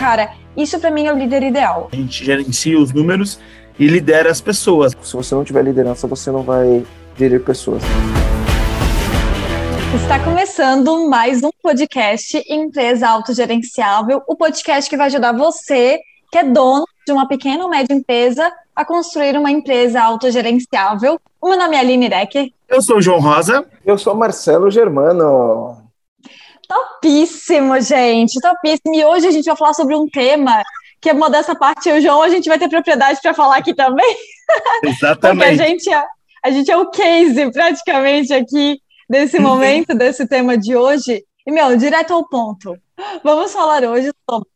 Cara, isso para mim é o líder ideal. A gente gerencia os números e lidera as pessoas. Se você não tiver liderança, você não vai gerir pessoas. Está começando mais um podcast Empresa Autogerenciável, o podcast que vai ajudar você, que é dono de uma pequena ou média empresa, a construir uma empresa autogerenciável. O meu nome é Aline Decker. Eu sou o João Rosa. Eu sou Marcelo Germano. Topíssimo, gente, topíssimo. E hoje a gente vai falar sobre um tema que é modesta parte eu e o João, a gente vai ter propriedade para falar aqui também. Exatamente. Porque a gente, é, a gente é o case praticamente aqui desse uhum. momento, desse tema de hoje. E, meu, direto ao ponto. Vamos falar hoje sobre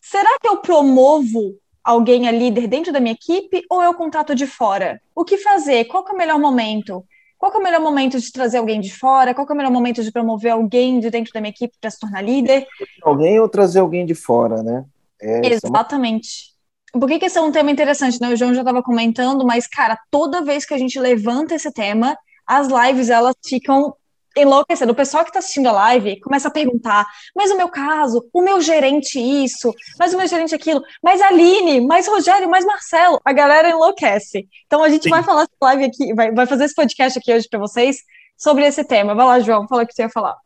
será que eu promovo alguém a líder dentro da minha equipe ou eu contrato de fora? O que fazer? Qual é o melhor momento? Qual é o melhor momento de trazer alguém de fora? Qual é o melhor momento de promover alguém de dentro da minha equipe para se tornar líder? Alguém ou trazer alguém de fora, né? É, Exatamente. Por que, que esse é um tema interessante, né? O João já estava comentando, mas, cara, toda vez que a gente levanta esse tema, as lives elas ficam enlouquecendo. O pessoal que está assistindo a live começa a perguntar: mas o meu caso, o meu gerente isso, mas o meu gerente aquilo, mas Aline, mais Rogério, mais Marcelo. A galera enlouquece. Então a gente Sim. vai falar essa live aqui, vai, vai fazer esse podcast aqui hoje para vocês sobre esse tema. Vai lá, João, fala o que você ia falar.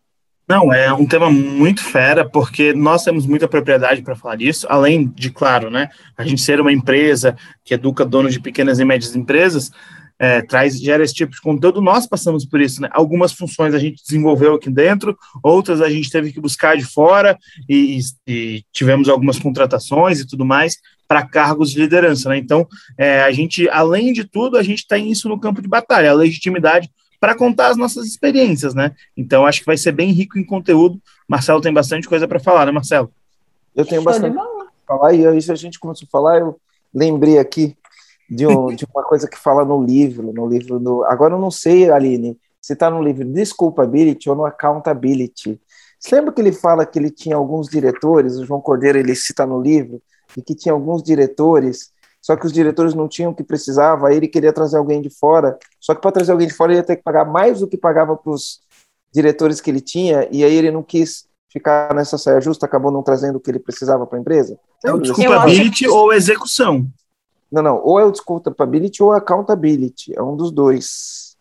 Não, é um tema muito fera, porque nós temos muita propriedade para falar disso, além de, claro, né, a gente ser uma empresa que educa donos de pequenas e médias empresas, é, traz, gera esse tipo de conteúdo, nós passamos por isso, né? Algumas funções a gente desenvolveu aqui dentro, outras a gente teve que buscar de fora e, e tivemos algumas contratações e tudo mais para cargos de liderança, né? Então, é, a gente, além de tudo, a gente tem isso no campo de batalha, a legitimidade para contar as nossas experiências, né? Então, acho que vai ser bem rico em conteúdo. Marcelo tem bastante coisa para falar, né, Marcelo? Eu tenho bastante para falar, e aí, se a gente começou a falar, eu lembrei aqui de, um, de, uma coisa que fala no livro, no livro do. Agora eu não sei, Aline, se está no livro Disculpability ou no Accountability. Você lembra que ele fala que ele tinha alguns diretores, o João Cordeiro ele cita no livro, e que tinha alguns diretores, só que os diretores não tinham o que precisava, aí ele queria trazer alguém de fora, só que para trazer alguém de fora ele ia ter que pagar mais do que pagava para os diretores que ele tinha, e aí ele não quis ficar nessa saia justa, acabou não trazendo o que ele precisava para a empresa. É o desculpability ou execução. Não, não. Ou é o Discoverability ou Accountability. É um dos dois.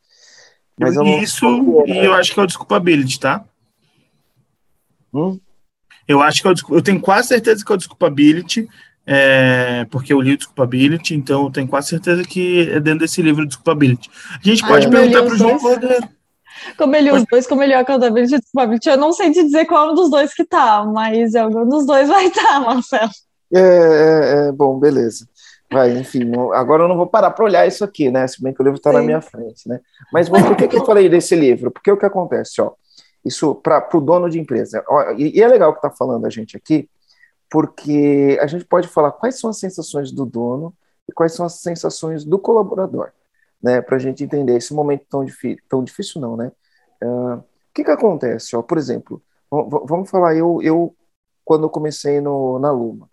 Mas eu Isso, e eu acho que é o Desculpability, tá? Hum? Eu acho que é o, eu tenho quase certeza que é o Desculpability, é, porque eu li o Desculpability, então eu tenho quase certeza que é dentro desse livro Desculpability. A gente pode perguntar para o João Cordeiro. Como ele os dois, como ele é Accountability e Desculpability, eu não sei te dizer qual é um dos dois que tá, mas algum dos dois vai estar, tá, Marcelo. É, é, é, bom, beleza. Vai, enfim, não, agora eu não vou parar para olhar isso aqui, né? Se bem que o livro está na minha frente, né? Mas bom, por que, que eu falei desse livro? Porque o que acontece, ó, isso para o dono de empresa. Ó, e, e, é legal que está falando a gente aqui, porque a gente pode falar quais são as sensações do dono e quais são as sensações do colaborador, né? Para a gente entender esse momento tão difícil, tão difícil não, né? Uh, o que, que acontece? Ó, por exemplo, vamos falar, eu, eu quando eu comecei no, na Luma,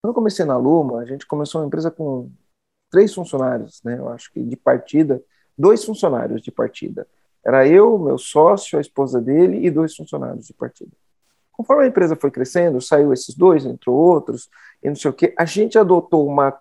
quando eu comecei na Luma, a gente começou uma empresa com três funcionários, né? Eu acho que de partida, dois funcionários de partida. Era eu, meu sócio, a esposa dele e dois funcionários de partida. Conforme a empresa foi crescendo, saiu esses dois, entrou outros, e não sei o quê, a gente adotou uma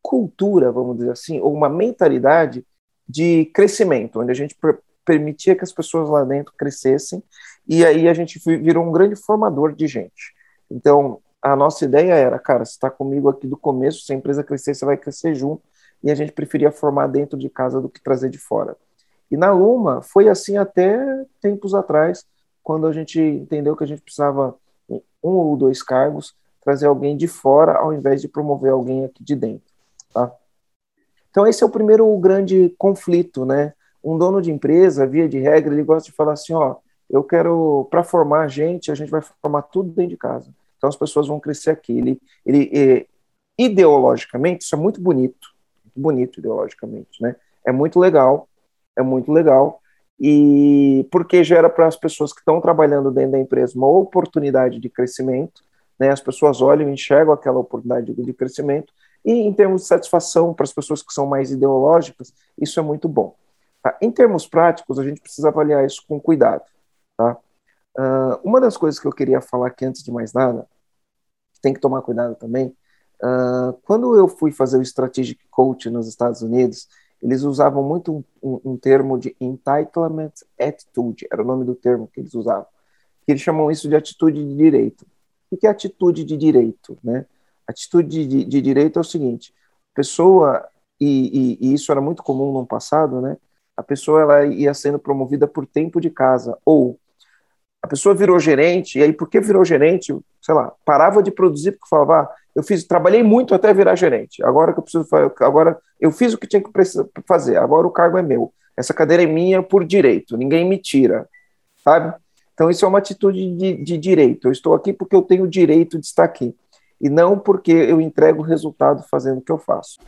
cultura, vamos dizer assim, ou uma mentalidade de crescimento, onde a gente permitia que as pessoas lá dentro crescessem, e aí a gente virou um grande formador de gente. Então, a nossa ideia era, cara, você está comigo aqui do começo, se a empresa crescer, você vai crescer junto, e a gente preferia formar dentro de casa do que trazer de fora. E na Luma foi assim até tempos atrás, quando a gente entendeu que a gente precisava um ou dois cargos, trazer alguém de fora ao invés de promover alguém aqui de dentro, tá? Então esse é o primeiro grande conflito, né? Um dono de empresa, via de regra, ele gosta de falar assim, ó, eu quero para formar a gente, a gente vai formar tudo dentro de casa. Então as pessoas vão crescer aqui. Ele, ele é, ideologicamente, isso é muito bonito, bonito ideologicamente, né? É muito legal, é muito legal, e porque gera para as pessoas que estão trabalhando dentro da empresa uma oportunidade de crescimento, né? As pessoas olham e enxergam aquela oportunidade de crescimento, e em termos de satisfação para as pessoas que são mais ideológicas, isso é muito bom. Tá? Em termos práticos, a gente precisa avaliar isso com cuidado, tá? Uh, uma das coisas que eu queria falar aqui antes de mais nada tem que tomar cuidado também. Uh, quando eu fui fazer o Strategic Coach nos Estados Unidos, eles usavam muito um, um, um, termo de entitlement attitude, era o nome do termo que eles usavam. Eles chamam isso de atitude de direito. O que é atitude de direito? Né? Atitude de, de direito é o seguinte: a pessoa, e, e, e, isso era muito comum no passado, né? a pessoa ela ia sendo promovida por tempo de casa, ou a pessoa virou gerente, e aí porque virou gerente, sei lá, parava de produzir porque falava, ah, eu fiz, trabalhei muito até virar gerente. Agora que eu preciso agora eu fiz o que tinha que fazer. Agora o cargo é meu. Essa cadeira é minha por direito. Ninguém me tira, sabe? Então isso é uma atitude de, de direito. Eu estou aqui porque eu tenho o direito de estar aqui e não porque eu entrego o resultado fazendo o que eu faço.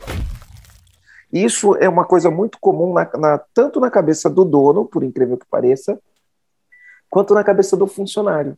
Isso é uma coisa muito comum na, na, tanto na cabeça do dono, por incrível que pareça, quanto na cabeça do funcionário.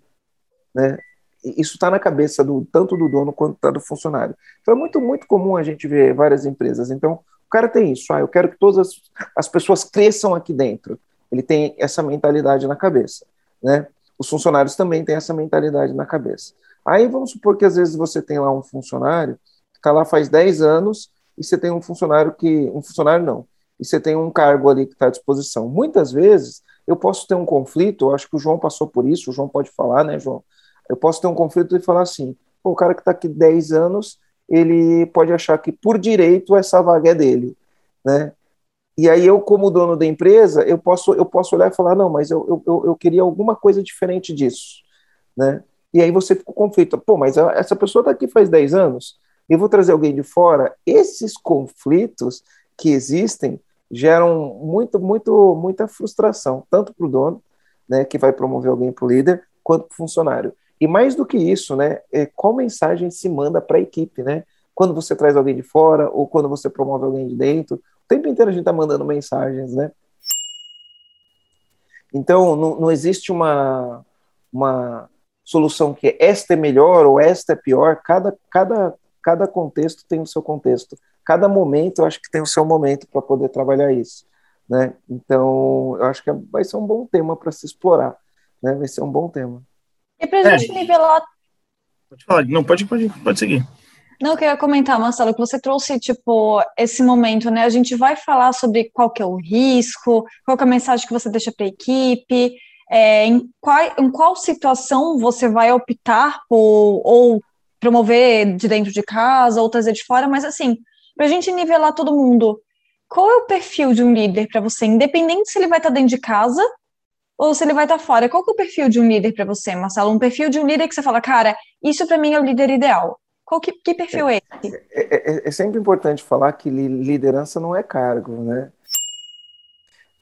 Né? isso está na cabeça do tanto do dono quanto tá do funcionário. Então é muito, muito comum a gente ver várias empresas. Então, o cara tem isso, ah, eu quero que todas as, as pessoas cresçam aqui dentro. Ele tem essa mentalidade na cabeça, né? Os funcionários também têm essa mentalidade na cabeça. Aí vamos supor que às vezes você tem lá um funcionário que está lá faz 10 anos e você tem um funcionário que. Um funcionário não. E você tem um cargo ali que está à disposição. Muitas vezes eu posso ter um conflito, eu acho que o João passou por isso, o João pode falar, né, João? Eu posso ter um conflito e falar assim: o cara que está aqui 10 anos, ele pode achar que por direito essa vaga é dele, né? E aí eu, como dono da empresa, eu posso, eu posso olhar e falar, não, mas eu, eu, eu queria alguma coisa diferente disso, né? E aí você fica com conflito. Pô, mas essa pessoa está aqui faz 10 anos, eu vou trazer alguém de fora. Esses conflitos que existem geram muito, muito, muita frustração, tanto para o dono, né, que vai promover alguém para o líder, quanto para o funcionário. E mais do que isso, né, é qual mensagem se manda para a equipe, né? Quando você traz alguém de fora ou quando você promove alguém de dentro, o tempo inteiro a gente está mandando mensagens, né? Então, não, não existe uma, uma solução que esta é melhor ou esta é pior. Cada, cada, cada contexto tem o seu contexto. Cada momento, eu acho que tem o seu momento para poder trabalhar isso. Né? Então, eu acho que vai ser um bom tema para se explorar. Né? Vai ser um bom tema. E para a gente é. nivelar. Pode falar, não, pode, pode, pode seguir. Não, eu queria comentar, Marcelo, que você trouxe, tipo, esse momento, né? A gente vai falar sobre qual que é o risco, qual que é a mensagem que você deixa para a equipe, é, em, qual, em qual situação você vai optar por ou promover de dentro de casa ou trazer de fora, mas assim, para a gente nivelar todo mundo, qual é o perfil de um líder para você, independente se ele vai estar dentro de casa ou se ele vai estar fora. Qual é o perfil de um líder para você, Marcelo? Um perfil de um líder que você fala, cara, isso para mim é o líder ideal. Qual que, que perfil é, é esse? É, é, é, sempre importante falar que liderança não é cargo, né?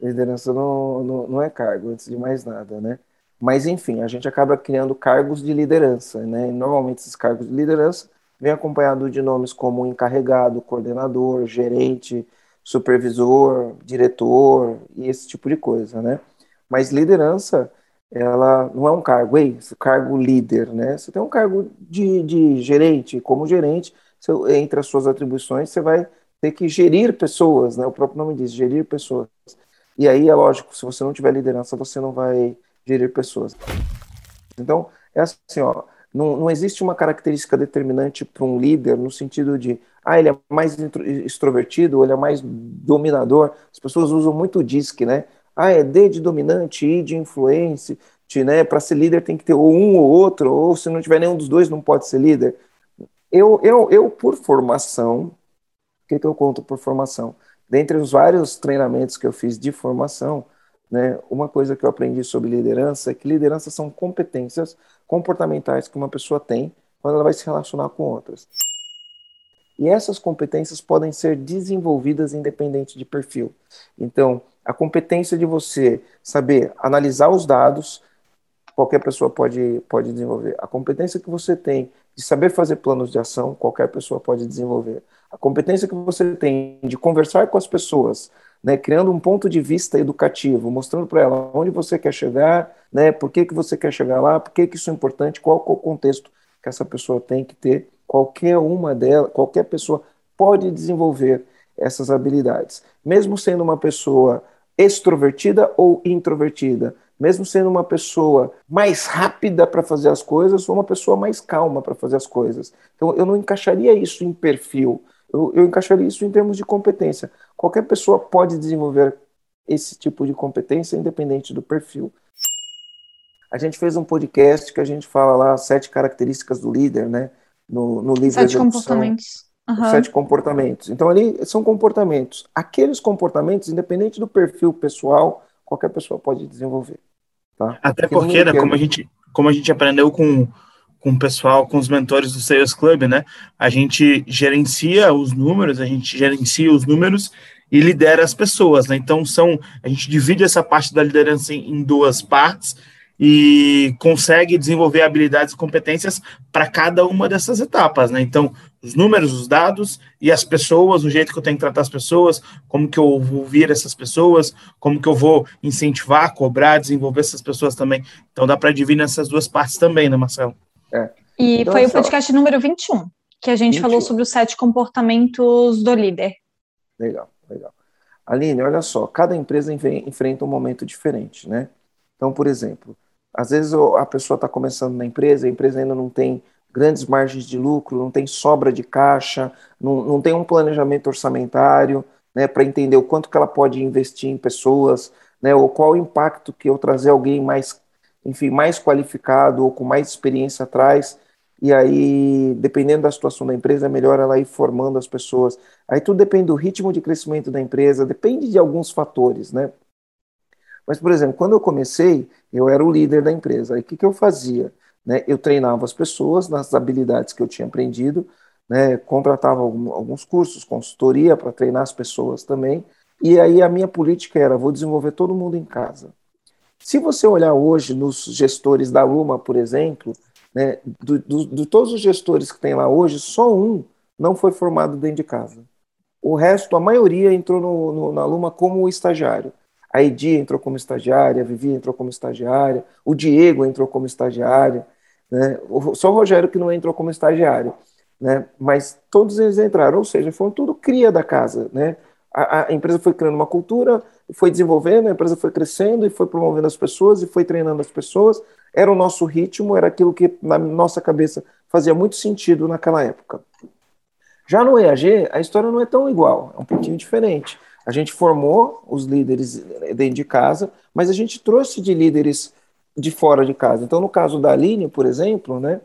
Liderança não, não, não é cargo, antes de mais nada, né? Mas, enfim, a gente acaba criando cargos de liderança, né? E, normalmente, esses cargos de liderança vêm acompanhados de nomes como encarregado, coordenador, gerente, supervisor, diretor e esse tipo de coisa, né? Mas liderança, ela não é um cargo, ei, esse cargo líder, né? Você tem um cargo de, de gerente, como gerente, você, entre as suas atribuições, você vai ter que gerir pessoas, né? O próprio nome diz, gerir pessoas. E aí é lógico, se você não tiver liderança, você não vai gerir pessoas. Então, é assim, ó, não, não existe uma característica determinante para um líder no sentido de, ah, ele é mais extrovertido, ou ele é mais dominador. As pessoas usam muito o DISC, né? Ah, é D de dominante, I de influência, né? Para ser líder tem que ter ou um ou outro, ou se não tiver nenhum dos dois, não pode ser líder. Eu, eu, eu por formação, o que, que eu conto por formação? Dentre os vários treinamentos que eu fiz de formação, né, uma coisa que eu aprendi sobre liderança é que liderança são competências comportamentais que uma pessoa tem quando ela vai se relacionar com outras. E essas competências podem ser desenvolvidas independente de perfil. Então, a competência de você saber analisar os dados, qualquer pessoa pode, pode desenvolver. A competência que você tem de saber fazer planos de ação, qualquer pessoa pode desenvolver. A competência que você tem de conversar com as pessoas, né, criando um ponto de vista educativo, mostrando para ela onde você quer chegar, né, por que, que você quer chegar lá, por que, que isso é importante, qual, qual o contexto que essa pessoa tem que ter. Qualquer uma delas, qualquer pessoa pode desenvolver essas habilidades, mesmo sendo uma pessoa extrovertida ou introvertida, mesmo sendo uma pessoa mais rápida para fazer as coisas ou uma pessoa mais calma para fazer as coisas. Então, eu não encaixaria isso em perfil, eu, eu encaixaria isso em termos de competência. Qualquer pessoa pode desenvolver esse tipo de competência, independente do perfil. A gente fez um podcast que a gente fala lá sete características do líder, né? No, no livro Sete comportamentos. Uhum. Sete comportamentos. Então, ali são comportamentos. Aqueles comportamentos, independente do perfil pessoal, qualquer pessoa pode desenvolver. Tá? Até porque, né, como, a gente, como a gente aprendeu com, com o pessoal, com os mentores do Sales Club, né? A gente gerencia os números, a gente gerencia os números e lidera as pessoas, né? Então são a gente divide essa parte da liderança em, duas partes e consegue desenvolver habilidades e competências para cada uma dessas etapas, né? Então, os números, os dados e as pessoas, o jeito que eu tenho que tratar as pessoas, como que eu vou ouvir essas pessoas, como que eu vou incentivar, cobrar, desenvolver essas pessoas também. Então, dá para dividir nessas duas partes também, né, Marcelo? É. E então, foi o podcast número 21, que a gente 21. falou sobre os sete comportamentos do líder. Legal, legal. Aline, olha só, cada empresa enfrenta um momento diferente, né? Então, por exemplo, às vezes a pessoa está começando na empresa, a empresa ainda não tem grandes margens de lucro, não tem sobra de caixa, não, não tem um planejamento orçamentário né, para entender o quanto que ela pode investir em pessoas, né, ou qual o impacto que eu trazer alguém mais, enfim, mais qualificado ou com mais experiência atrás. E aí, dependendo da situação da empresa, é melhor ela ir formando as pessoas. Aí tudo depende do ritmo de crescimento da empresa, depende de alguns fatores, né? Mas, por exemplo, quando eu comecei, eu era o líder da empresa. Aí o que, que eu fazia? Né? Eu treinava as pessoas nas habilidades que eu tinha aprendido, né? contratava alguns cursos, consultoria para treinar as pessoas também. E aí a minha política era: vou desenvolver todo mundo em casa. Se você olhar hoje nos gestores da Luma, por exemplo, né, do, do, de todos os gestores que tem lá hoje, só um não foi formado dentro de casa. O resto, a maioria, entrou no, no, na Luma como estagiário. A Edi entrou como estagiária, a Vivi entrou como estagiária, o Diego entrou como estagiário, né? só o Rogério que não entrou como estagiário. Né? Mas todos eles entraram, ou seja, foram tudo cria da casa. Né? A, a, empresa foi criando uma cultura, foi desenvolvendo, a empresa foi crescendo e foi promovendo as pessoas e foi treinando as pessoas. Era o nosso ritmo, era aquilo que na nossa cabeça fazia muito sentido naquela época. Já no EAG, a história não é tão igual, é um pouquinho diferente. A gente formou os líderes dentro de casa, mas a gente trouxe de líderes de fora de casa. Então, no caso da Aline, por exemplo, né,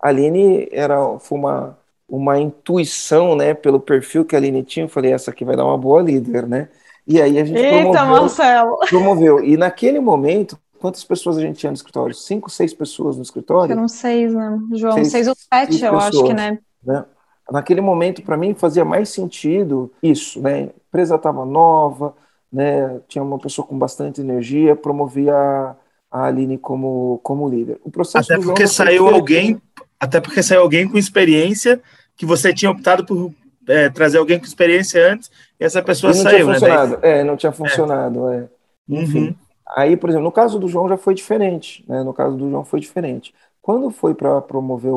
a Aline era, foi uma, uma intuição, né, pelo perfil que a Aline tinha, eu falei, essa aqui vai dar uma boa líder, né? E aí a gente Eita, promoveu, Marcelo. promoveu. E naquele momento, quantas pessoas a gente tinha no escritório? Cinco, seis pessoas no escritório? Eram seis, né, João? Seis, seis ou sete, seis eu pessoas, acho que, né? né? Naquele momento, para mim, fazia mais sentido isso, né? A empresa estava nova, né? Tinha uma pessoa com bastante energia, promovia a, a Aline como, como líder. O processo até porque saiu alguém, até porque saiu alguém com experiência que você tinha optado por é, trazer alguém com experiência antes e essa pessoa e não saiu, tinha né? funcionado. É, não tinha funcionado. É. Uhum. Enfim. Uhum. Aí, por exemplo, no caso do João já foi diferente, né? No caso do João foi diferente. Quando foi para promover o,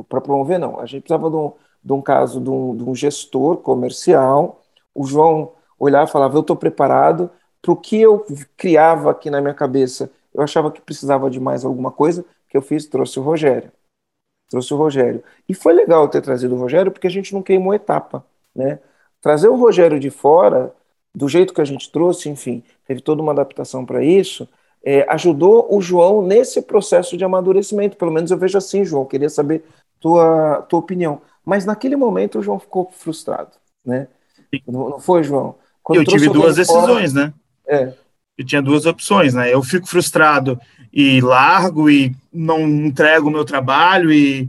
o para promover não, a gente precisava de um de um caso de um, de um gestor comercial. O João olhava e falava: Eu estou preparado para o que eu criava aqui na minha cabeça. Eu achava que precisava de mais alguma coisa, que eu fiz, trouxe o Rogério. Trouxe o Rogério. E foi legal ter trazido o Rogério, porque a gente não queimou etapa. Né? Trazer o Rogério de fora, do jeito que a gente trouxe, enfim, teve toda uma adaptação para isso, é, ajudou o João nesse processo de amadurecimento. Pelo menos eu vejo assim, João. Queria saber tua, tua opinião. Mas naquele momento o João ficou frustrado, né? Não, não foi, João? Quando eu tive duas decisões, fora, né? É. Eu tinha duas opções, né? Eu fico frustrado e largo e não entrego o meu trabalho e,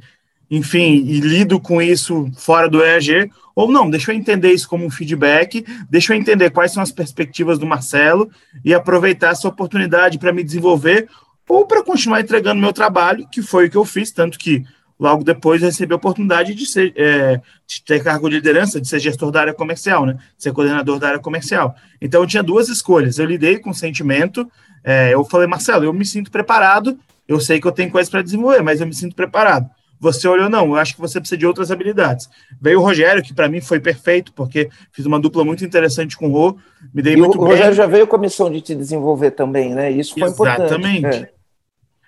enfim, e lido com isso fora do EAG, ou não, deixa eu entender isso como um feedback, deixa eu entender quais são as perspectivas do Marcelo e aproveitar essa oportunidade para me desenvolver ou para continuar entregando meu trabalho, que foi o que eu fiz, tanto que logo depois recebi a oportunidade de, ser, é, de ter cargo de liderança, de ser gestor da área comercial, né? ser coordenador da área comercial. Então, eu tinha duas escolhas. Eu lidei com o sentimento, é, eu falei, Marcelo, eu me sinto preparado, eu sei que eu tenho coisas para desenvolver, mas eu me sinto preparado. Você olhou, não, eu acho que você precisa de outras habilidades. Veio o Rogério, que para mim foi perfeito, porque fiz uma dupla muito interessante com o Rô, me dei e muito o, bem. O Rogério já veio com a missão de te desenvolver também, né? Isso foi Exatamente. importante.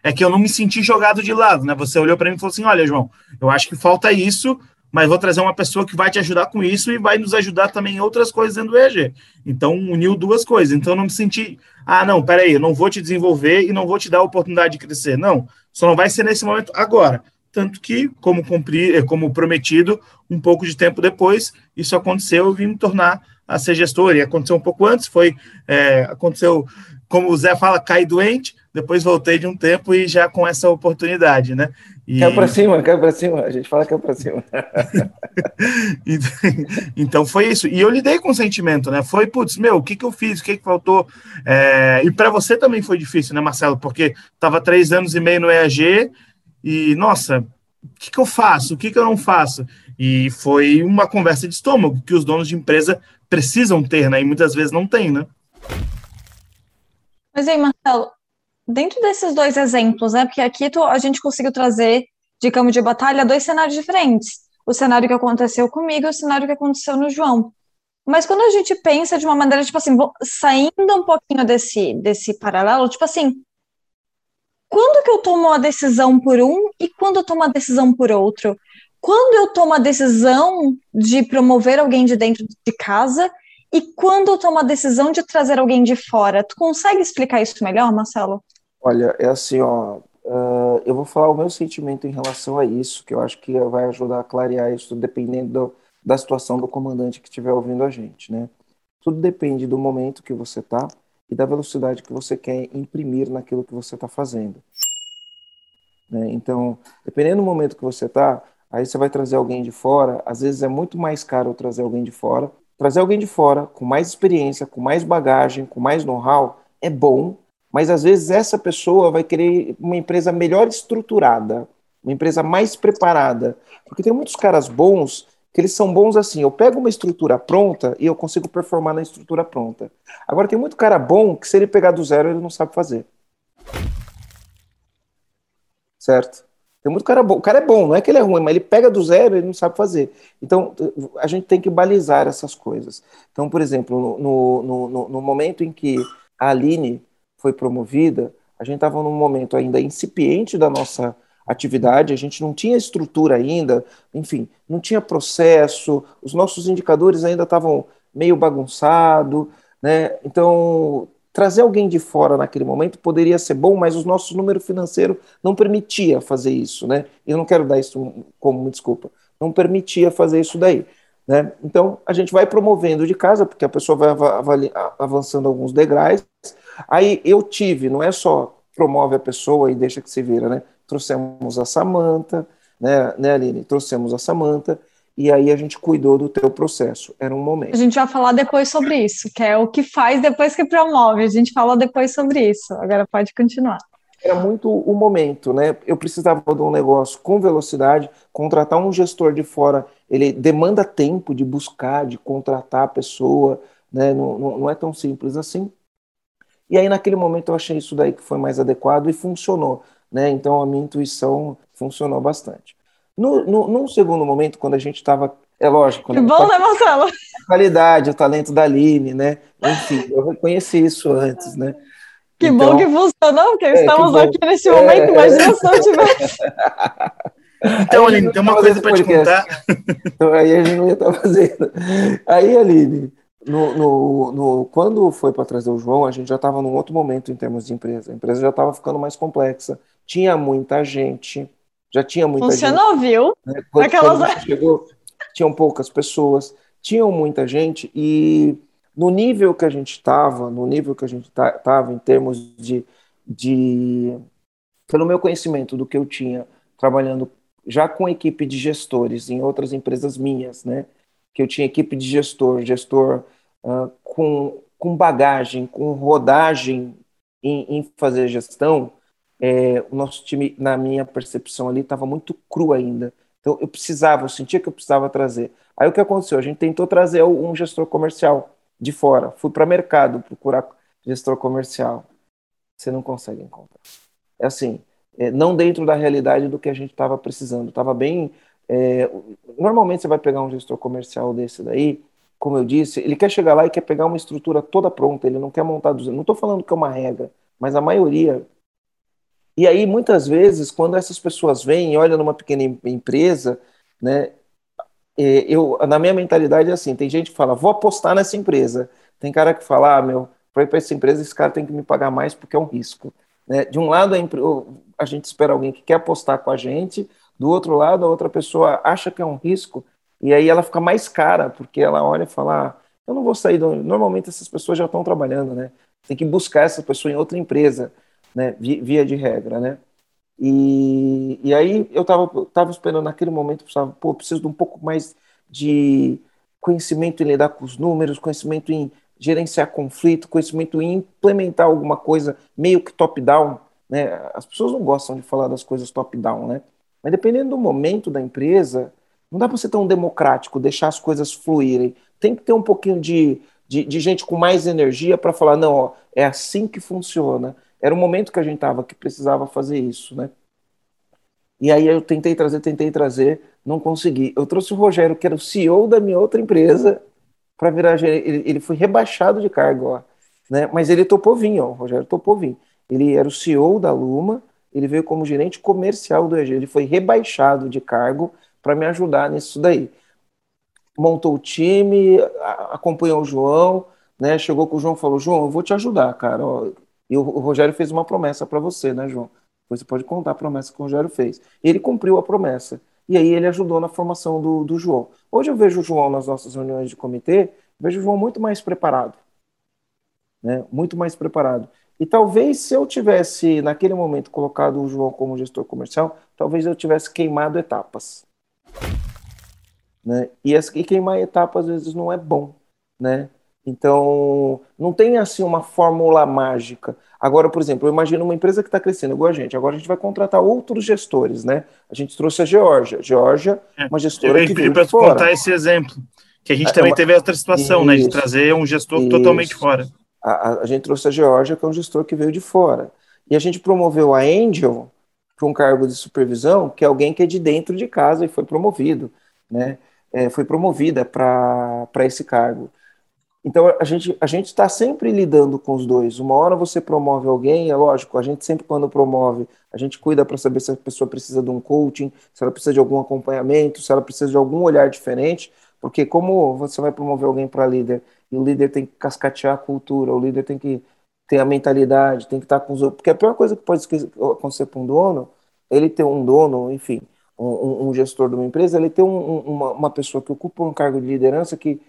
É. é que eu não me senti jogado de lado, né? Você olhou para mim e falou assim: olha, João, eu acho que falta isso, mas vou trazer uma pessoa que vai te ajudar com isso e vai nos ajudar também em outras coisas dentro do EG. Então, uniu duas coisas. Então, eu não me senti, ah, não, peraí, eu não vou te desenvolver e não vou te dar a oportunidade de crescer. Não, só não vai ser nesse momento agora. Tanto que, como cumprir, eh, como prometido, um pouco de tempo depois, isso aconteceu, eu vim me tornar a ser gestor. E aconteceu um pouco antes, foi, é, aconteceu, como o Zé fala, cair doente, depois voltei de um tempo e já com essa oportunidade, né? E... Caiu para cima, caiu para cima, a gente fala caiu para cima. então foi isso. E eu lidei com o sentimento, né? Foi, putz, meu, o que, que eu fiz, o que, que faltou? É... E para você também foi difícil, né, Marcelo? Porque estava três anos e meio no EAG e, nossa, o que, que eu faço? O que, que eu não faço? E foi uma conversa de estômago que os donos de empresa precisam ter, né? E muitas vezes não tem, né? Mas aí, Marcelo, dentro desses dois exemplos, né? Porque aqui tu, a gente conseguiu trazer de campo de batalha dois cenários diferentes. O cenário que aconteceu comigo e o cenário que aconteceu no João. Mas quando a gente pensa de uma maneira, tipo assim, saindo um pouquinho desse, desse paralelo, tipo assim, quando que eu tomo a decisão por um e quando eu tomo a decisão por outro? Quando eu tomo a decisão de promover alguém de dentro de casa e quando eu tomo a decisão de trazer alguém de fora? Tu consegue explicar isso melhor, Marcelo? Olha, é assim, ó, uh, eu vou falar o meu sentimento em relação a isso, que eu acho que vai ajudar a clarear isso, dependendo do, da situação do comandante que estiver ouvindo a gente, né? Tudo depende do momento que você tá e da velocidade que você quer imprimir naquilo que você está fazendo. Né? Então, dependendo do momento que você tá, aí você vai trazer alguém de fora. Às vezes é muito mais caro trazer alguém de fora. Trazer alguém de fora com mais experiência, com mais bagagem, com mais know-how é bom, mas às vezes essa pessoa vai querer uma empresa melhor estruturada, uma empresa mais preparada, porque tem muitos caras bons que eles são bons assim, eu pego uma estrutura pronta e eu consigo performar na estrutura pronta. Agora tem muito cara bom que se ele pegar do zero ele não sabe fazer. Certo? Tem muito cara bom. O cara é bom, não é que ele é ruim, mas ele pega do zero e ele não sabe fazer. Então, a gente tem que balizar essas coisas. Então, por exemplo, no, no, no, no momento em que a Aline foi promovida, a gente estava num momento ainda incipiente da nossa atividade, a gente não tinha estrutura ainda, enfim, não tinha processo, os nossos indicadores ainda estavam meio bagunçados, né? Então, trazer alguém de fora naquele momento poderia ser bom, mas os nossos números financeiros não permitia fazer isso, né? Eu não quero dar isso como desculpa, não permitia fazer isso daí. Né? Então, a gente vai promovendo de casa, porque a pessoa vai avançando alguns degraus, Aí eu tive, não é só promove a pessoa e deixa que se vira, né? Trouxemos a Samanta, né, né, Aline? Trouxemos a Samanta e aí a gente cuidou do teu processo. Era um momento. A gente vai falar depois sobre isso, que é o que faz depois que promove. A gente fala depois sobre isso. Agora pode continuar. Era muito o momento, né? Eu precisava de um negócio com velocidade, contratar um gestor de fora, ele demanda tempo de buscar, de contratar a pessoa, né? Não, não, não é tão simples assim. E aí, naquele momento, eu achei isso daí que foi mais adequado e funcionou. Né? Então, a minha intuição funcionou bastante. No, no, num segundo momento, quando a gente estava. É lógico. Que né? bom, né, Marcelo? A qualidade, o talento da Aline, né? Enfim, eu reconheci isso antes, né? Que então, bom que funcionou, porque é, estamos aqui nesse momento, é, imagina se não tivesse. Então, Aline, tem uma coisa para te contar. Então, aí a gente não ia estar fazendo. Aí, Aline, no, no, no, quando foi para trazer o João, a gente já estava num outro momento em termos de empresa. A empresa já estava ficando mais complexa, tinha muita gente, já tinha muita Funcionou, gente. viu? Né? Quando, Aquelas... quando chegou, tinham poucas pessoas, tinham muita gente, e no nível que a gente estava, no nível que a gente estava em termos de, de. Pelo meu conhecimento do que eu tinha trabalhando já com equipe de gestores em outras empresas minhas, né? Que eu tinha equipe de gestor, gestor uh, com, com bagagem, com rodagem em, em fazer gestão, é, o nosso time, na minha percepção ali, estava muito cru ainda. Então eu precisava, eu sentia que eu precisava trazer. Aí o que aconteceu? A gente tentou trazer um gestor comercial de fora. Fui para mercado procurar gestor comercial. Você não consegue encontrar. É assim, é, não dentro da realidade do que a gente estava precisando. Estava bem. É, normalmente você vai pegar um gestor comercial desse daí, como eu disse, ele quer chegar lá e quer pegar uma estrutura toda pronta, ele não quer montar Não estou falando que é uma regra, mas a maioria. E aí, muitas vezes, quando essas pessoas vêm e olham numa pequena empresa, né, é, eu, na minha mentalidade é assim: tem gente que fala, vou apostar nessa empresa. Tem cara que fala, ah, meu, para ir para essa empresa, esse cara tem que me pagar mais porque é um risco. Né? De um lado, a, a gente espera alguém que quer apostar com a gente, do outro lado, a outra pessoa acha que é um risco, e aí ela fica mais cara, porque ela olha e fala, ah, eu não vou sair, do... normalmente essas pessoas já estão trabalhando, né? Tem que buscar essa pessoa em outra empresa, né? Via de regra, né? E, e aí eu estava tava esperando naquele momento, pensava, pô, preciso de um pouco mais de conhecimento em lidar com os números, conhecimento em gerenciar conflito, conhecimento em implementar alguma coisa meio que top-down, né? As pessoas não gostam de falar das coisas top-down, né? Mas dependendo do momento da empresa, não dá para ser tão democrático, deixar as coisas fluírem. Tem que ter um pouquinho de, de, de gente com mais energia para falar, não, ó, é assim que funciona. Era o momento que a gente estava que precisava fazer isso, né? E aí eu tentei trazer, tentei trazer, não consegui. Eu trouxe o Rogério, que era o CEO da minha outra empresa, para virar ele, ele foi rebaixado de cargo, ó, né? Mas ele topou vir, ó, o Rogério topou vir. Ele era o CEO da Luma, ele veio como gerente comercial do EG, ele foi rebaixado de cargo para me ajudar nisso daí. Montou o time, acompanhou o João, né? Chegou com o João falou: João, eu vou te ajudar, cara. Ó. E o, Rogério fez uma promessa para você, né, João? Você pode contar a promessa que o Rogério fez. Ele cumpriu a promessa. E aí ele ajudou na formação do, do João. Hoje eu vejo o João nas nossas reuniões de comitê, vejo o João muito mais preparado. Né? Muito mais preparado. E talvez se eu tivesse, naquele momento, colocado o João como gestor comercial, talvez eu tivesse queimado etapas. Né? E, e queimar etapas às vezes não é bom. Né? Então, não tem assim uma fórmula mágica. Agora, por exemplo, eu imagino uma empresa que está crescendo igual a gente. Agora a gente vai contratar outros gestores, né? A gente trouxe a Georgia. Georgia, é, uma gestora eu que veio para contar esse exemplo, que a gente é, também uma... teve outra situação, isso, né? De trazer um gestor isso. totalmente fora. A, a, a, gente trouxe a Georgia, que é um gestor que veio de fora. E a gente promoveu a Angel para um cargo de supervisão, que é alguém que é de dentro de casa e foi promovido, né? É, foi promovida para esse cargo. Então a gente a gente está sempre lidando com os dois. Uma hora você promove alguém, é lógico. A gente sempre quando promove, a gente cuida para saber se a pessoa precisa de um coaching, se ela precisa de algum acompanhamento, se ela precisa de algum olhar diferente. Porque como você vai promover alguém para líder e o líder tem que cascatear a cultura, o líder tem que ter a mentalidade, tem que estar tá com os outros. Porque a pior coisa que pode acontecer para um dono, ele ter um dono, enfim, um, um gestor de uma empresa, ele ter um, uma, uma pessoa que ocupa um cargo de liderança que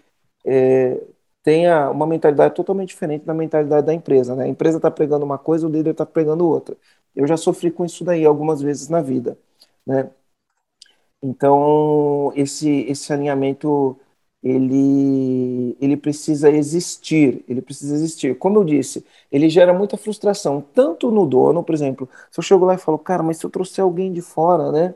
é, tenha uma mentalidade totalmente diferente da mentalidade da empresa. Né? A empresa está pregando uma coisa, o líder está pregando outra. Eu já sofri com isso daí algumas vezes na vida. Né? Então, esse, esse alinhamento, ele, ele precisa existir, ele precisa existir. Como eu disse, ele gera muita frustração, tanto no dono, por exemplo, se eu chego lá e falo, cara, mas se eu trouxer alguém de fora, né?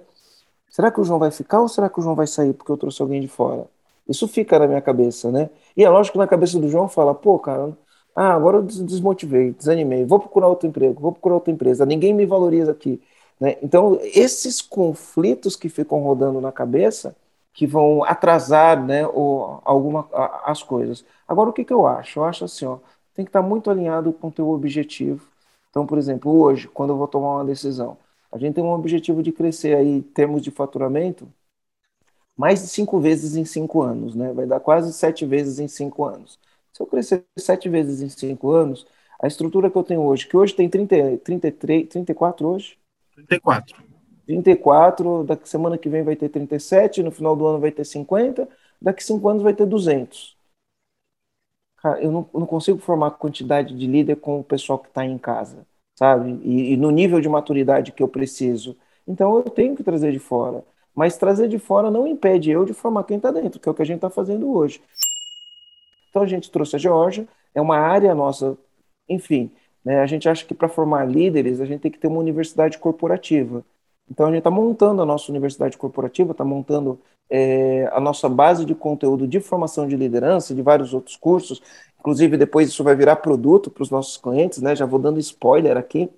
Será que o João vai ficar ou será que o João vai sair porque eu trouxe alguém de fora? Isso fica na minha cabeça, né? E é lógico que na cabeça do João fala, pô, cara, ah, agora eu desmotivei, desanimei, vou procurar outro emprego, vou procurar outra empresa, ninguém me valoriza aqui. Né? Então, esses conflitos que ficam rodando na cabeça, que vão atrasar né, o, alguma, as coisas. Agora, o que, que eu acho? Eu acho assim, ó, tem que estar muito alinhado com o teu objetivo. Então, por exemplo, hoje, quando eu vou tomar uma decisão, a gente tem um objetivo de crescer aí em termos de faturamento mais de cinco vezes em cinco anos, né? Vai dar quase sete vezes em cinco anos. Se eu crescer sete vezes em cinco anos, a estrutura que eu tenho hoje, que hoje tem 30, 33, 34 hoje? 34. 34, daqui semana que vem vai ter 37, no final do ano vai ter 50, daqui cinco anos vai ter 200. Cara, eu não, não consigo formar quantidade de líder com o pessoal que está em casa, sabe? E, e no nível de maturidade que eu preciso. Então eu tenho que trazer de fora. Mas trazer de fora não impede eu de formar quem está dentro, que é o que a gente está fazendo hoje. Então a gente trouxe a Georgia, é uma área nossa, enfim, né, a gente acha que para formar líderes a gente tem que ter uma universidade corporativa. Então a gente está montando a nossa universidade corporativa, está montando é, a nossa base de conteúdo de formação de liderança, de vários outros cursos. Inclusive depois isso vai virar produto para os nossos clientes, né? Já vou dando spoiler aqui.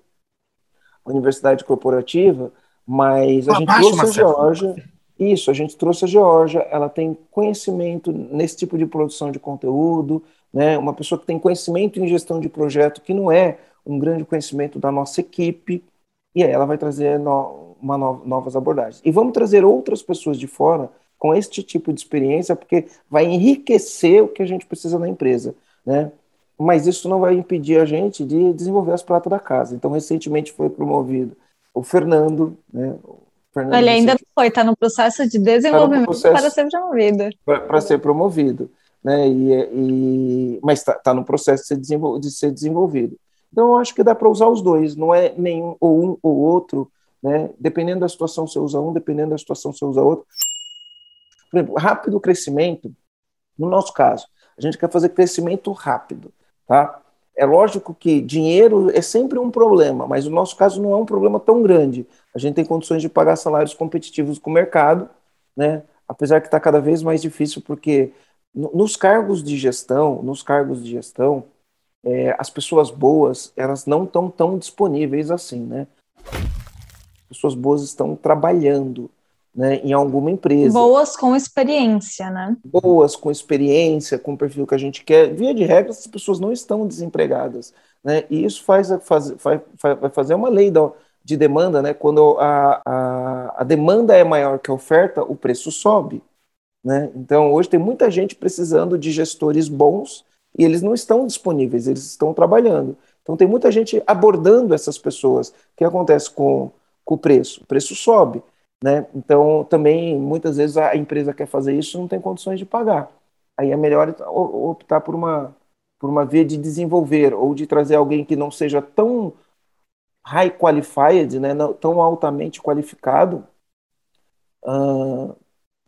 universidade corporativa, mas a gente trouxe a Georgia. Isso, a gente trouxe a Georgia, ela tem conhecimento nesse tipo de produção de conteúdo, né? Uma pessoa que tem conhecimento em gestão de projeto, que não é um grande conhecimento da nossa equipe, e aí ela vai trazer no, uma no, novas abordagens. E vamos trazer outras pessoas de fora com este tipo de experiência, porque vai enriquecer o que a gente precisa na empresa, né? Mas isso não vai impedir a gente de desenvolver as pratas da casa. Então, recentemente foi promovido o Fernando, né? O Fernando Ele ainda não foi, está no processo de desenvolvimento tá processo para ser promovido. Para ser promovido, né? E, e mas está tá no processo de ser, desenvol, de ser desenvolvido. Então, eu acho que dá para usar os dois, não é nenhum ou um ou outro, né? Dependendo da situação, você usa um, dependendo da situação, você usa outro. Por exemplo, rápido crescimento, no nosso caso, a gente quer fazer crescimento rápido, tá? É lógico que dinheiro é sempre um problema, mas no nosso caso não é um problema tão grande. A gente tem condições de pagar salários competitivos com o mercado, né? Apesar que está cada vez mais difícil, porque nos cargos de gestão, nos cargos de gestão, é, as pessoas boas, elas não estão tão disponíveis assim, né? Pessoas boas estão trabalhando, né, em alguma empresa. Boas com experiência, né? Boas com experiência, com o perfil que a gente quer. Via de regra, as pessoas não estão desempregadas, né? E isso faz, faz, faz, vai fazer uma lei da, de demanda, né? Quando a, a, a demanda é maior que a oferta, o preço sobe, né? Então, hoje tem muita gente precisando de gestores bons e eles não estão disponíveis, eles estão trabalhando. Então, tem muita gente abordando essas pessoas. O que acontece com, com o preço? O preço sobe. Né? Então, também, muitas vezes a empresa quer fazer isso não tem condições de pagar. Aí é melhor optar por uma, por uma via de desenvolver ou de trazer alguém que não seja tão high qualified, né? não, tão altamente qualificado. Uh,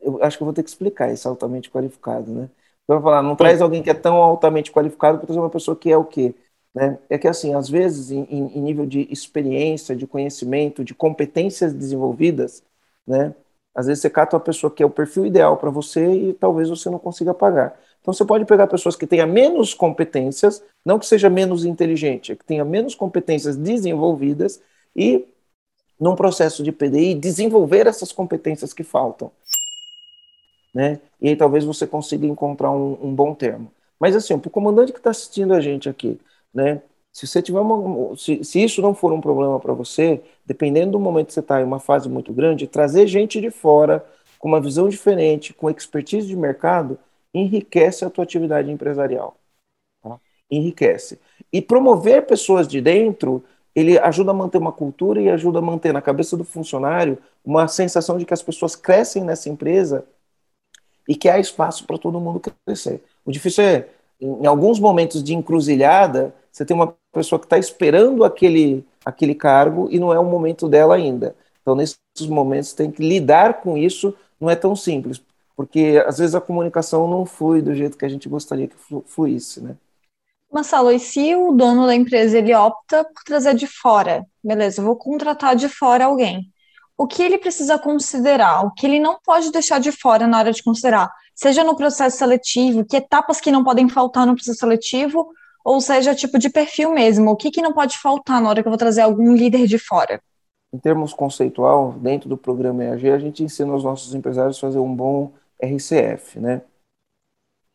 eu acho que eu vou ter que explicar isso altamente qualificado. Né? Então, falar, não traz alguém que é tão altamente qualificado para trazer uma pessoa que é o quê? Né? É que, assim, às vezes, em, em nível de experiência, de conhecimento, de competências desenvolvidas, né? Às vezes você cata uma pessoa que é o perfil ideal para você e talvez você não consiga pagar. Então você pode pegar pessoas que tenham menos competências, não que seja menos inteligente, é que tenha menos competências desenvolvidas e num processo de PDI desenvolver essas competências que faltam. Né? E aí talvez você consiga encontrar um, um bom termo. Mas assim, para o comandante que está assistindo a gente aqui, né? Se você tiver uma, se, se isso não for um problema para você, dependendo do momento que você está em uma fase muito grande, trazer gente de fora com uma visão diferente, com expertise de mercado, enriquece a tua atividade empresarial. Tá? Enriquece. E promover pessoas de dentro, ele ajuda a manter uma cultura e ajuda a manter na cabeça do funcionário uma sensação de que as pessoas crescem nessa empresa e que há espaço para todo mundo crescer. O difícil é, em alguns momentos de encruzilhada, você tem uma pessoa que está esperando aquele, aquele cargo e não é o momento dela ainda. Então, nesses momentos, tem que lidar com isso, não é tão simples, porque às vezes a comunicação não flui do jeito que a gente gostaria que fluísse, né? Marcelo, e se o dono da empresa ele opta por trazer de fora, beleza, vou contratar de fora alguém. O que ele precisa considerar, o que ele não pode deixar de fora na hora de considerar, seja no processo seletivo, que etapas que não podem faltar no processo seletivo, ou seja, tipo de perfil mesmo. O que, que não pode faltar na hora que eu vou trazer algum líder de fora? Em termos conceitual, dentro do programa EAG, a gente ensina os nossos empresários a fazer um bom RCF, né?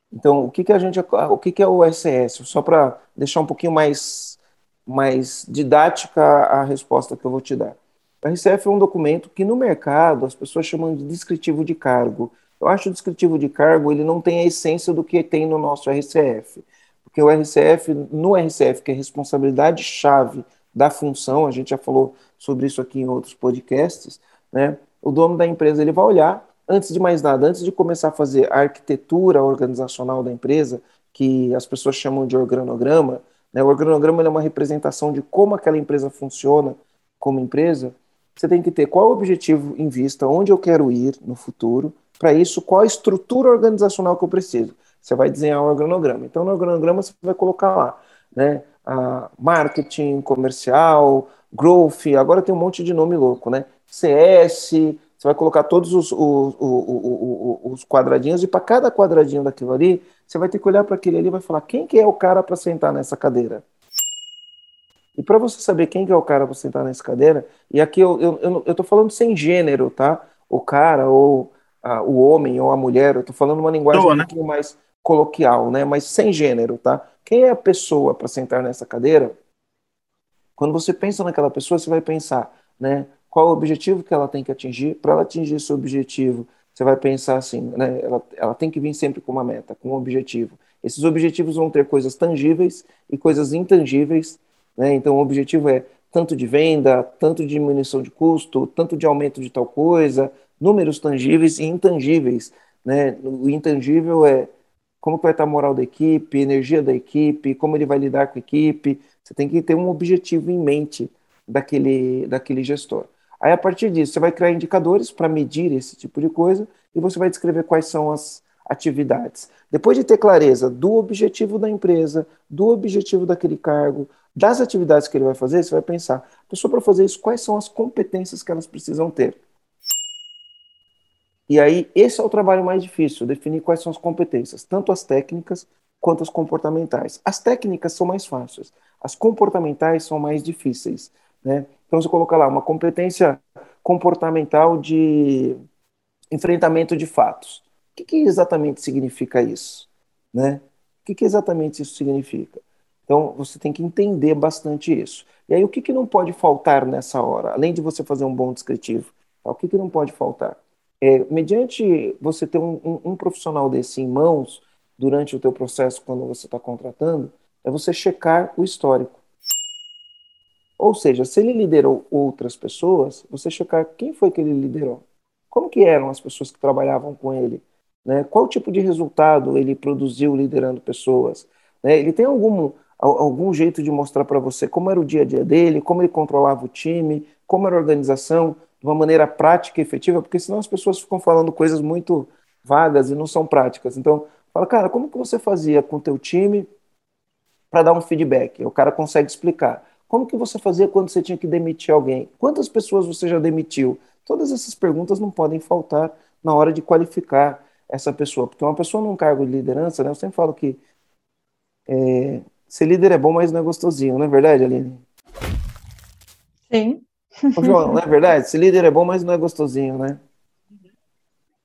Então, o que, que a gente, o que, que é o RCS? Só para deixar um pouquinho mais, mais didática a resposta que eu vou te dar. O RCF é um documento que no mercado as pessoas chamam de descritivo de cargo. Eu acho o descritivo de cargo ele não tem a essência do que tem no nosso RCF. Porque o RCF, no RCF, que é responsabilidade chave da função, a gente já falou sobre isso aqui em outros podcasts, né? O dono da empresa ele vai olhar, antes de mais nada, antes de começar a fazer a arquitetura organizacional da empresa, que as pessoas chamam de organograma, né? O organograma é uma representação de como aquela empresa funciona como empresa. Você tem que ter qual o objetivo em vista, onde eu quero ir no futuro, para isso, qual a estrutura organizacional que eu preciso você vai desenhar um organograma. Então, no organograma você vai colocar lá, né, marketing, comercial, growth, agora tem um monte de nome louco, né, CS, você vai colocar todos os, os, os, os quadradinhos e para cada quadradinho daquilo ali, você vai ter que olhar para aquele ali e vai falar quem que é o cara para sentar nessa cadeira. E para você saber quem que é o cara para sentar nessa cadeira, e aqui eu, eu, eu, eu tô falando sem gênero, tá? O cara, ou a, o homem, ou a mulher, eu tô falando uma linguagem Boa, um né? pouquinho mais coloquial, né? Mas sem gênero, tá? Quem é a pessoa para sentar nessa cadeira? Quando você pensa naquela pessoa, você vai pensar, né? Qual o objetivo que ela tem que atingir? Para ela atingir esse objetivo, você vai pensar assim, né? Ela, ela tem que vir sempre com uma meta, com um objetivo. Esses objetivos vão ter coisas tangíveis e coisas intangíveis, né? Então, o objetivo é tanto de venda, tanto de diminuição de custo, tanto de aumento de tal coisa, números tangíveis e intangíveis. Né? O intangível é como vai estar a moral da equipe, energia da equipe, como ele vai lidar com a equipe. Você tem que ter um objetivo em mente daquele, daquele gestor. Aí, a partir disso, você vai criar indicadores para medir esse tipo de coisa e você vai descrever quais são as atividades. Depois de ter clareza do objetivo da empresa, do objetivo daquele cargo, das atividades que ele vai fazer, você vai pensar, pessoa para fazer isso, quais são as competências que elas precisam ter? E aí, esse é o trabalho mais difícil, definir quais são as competências, tanto as técnicas quanto as comportamentais. As técnicas são mais fáceis, as comportamentais são mais difíceis. Né? Então, você coloca lá uma competência comportamental de enfrentamento de fatos. O que, que exatamente significa isso? Né? O que, que exatamente isso significa? Então, você tem que entender bastante isso. E aí, o que, que não pode faltar nessa hora? Além de você fazer um bom descritivo, tá? o que, que não pode faltar? É, mediante você ter um, um, um, profissional desse em mãos durante o teu processo, quando você está contratando, é você checar o histórico. Ou seja, se ele liderou outras pessoas, você checar quem foi que ele liderou. Como que eram as pessoas que trabalhavam com ele? Né? Qual tipo de resultado ele produziu liderando pessoas? Né? Ele tem algum, algum jeito de mostrar para você como era o dia a dia dele, como ele controlava o time, como era a organização, de uma maneira prática e efetiva, porque senão as pessoas ficam falando coisas muito vagas e não são práticas. Então, fala, cara, como que você fazia com o teu time para dar um feedback? O cara consegue explicar. Como que você fazia quando você tinha que demitir alguém? Quantas pessoas você já demitiu? Todas essas perguntas não podem faltar na hora de qualificar essa pessoa, porque uma pessoa num cargo de liderança, né, eu sempre falo que é, Ser líder é bom, mas não é gostosinho, não é verdade, Aline? Sim. Ô, João, não é verdade? Ser líder é bom, mas não é gostosinho, né?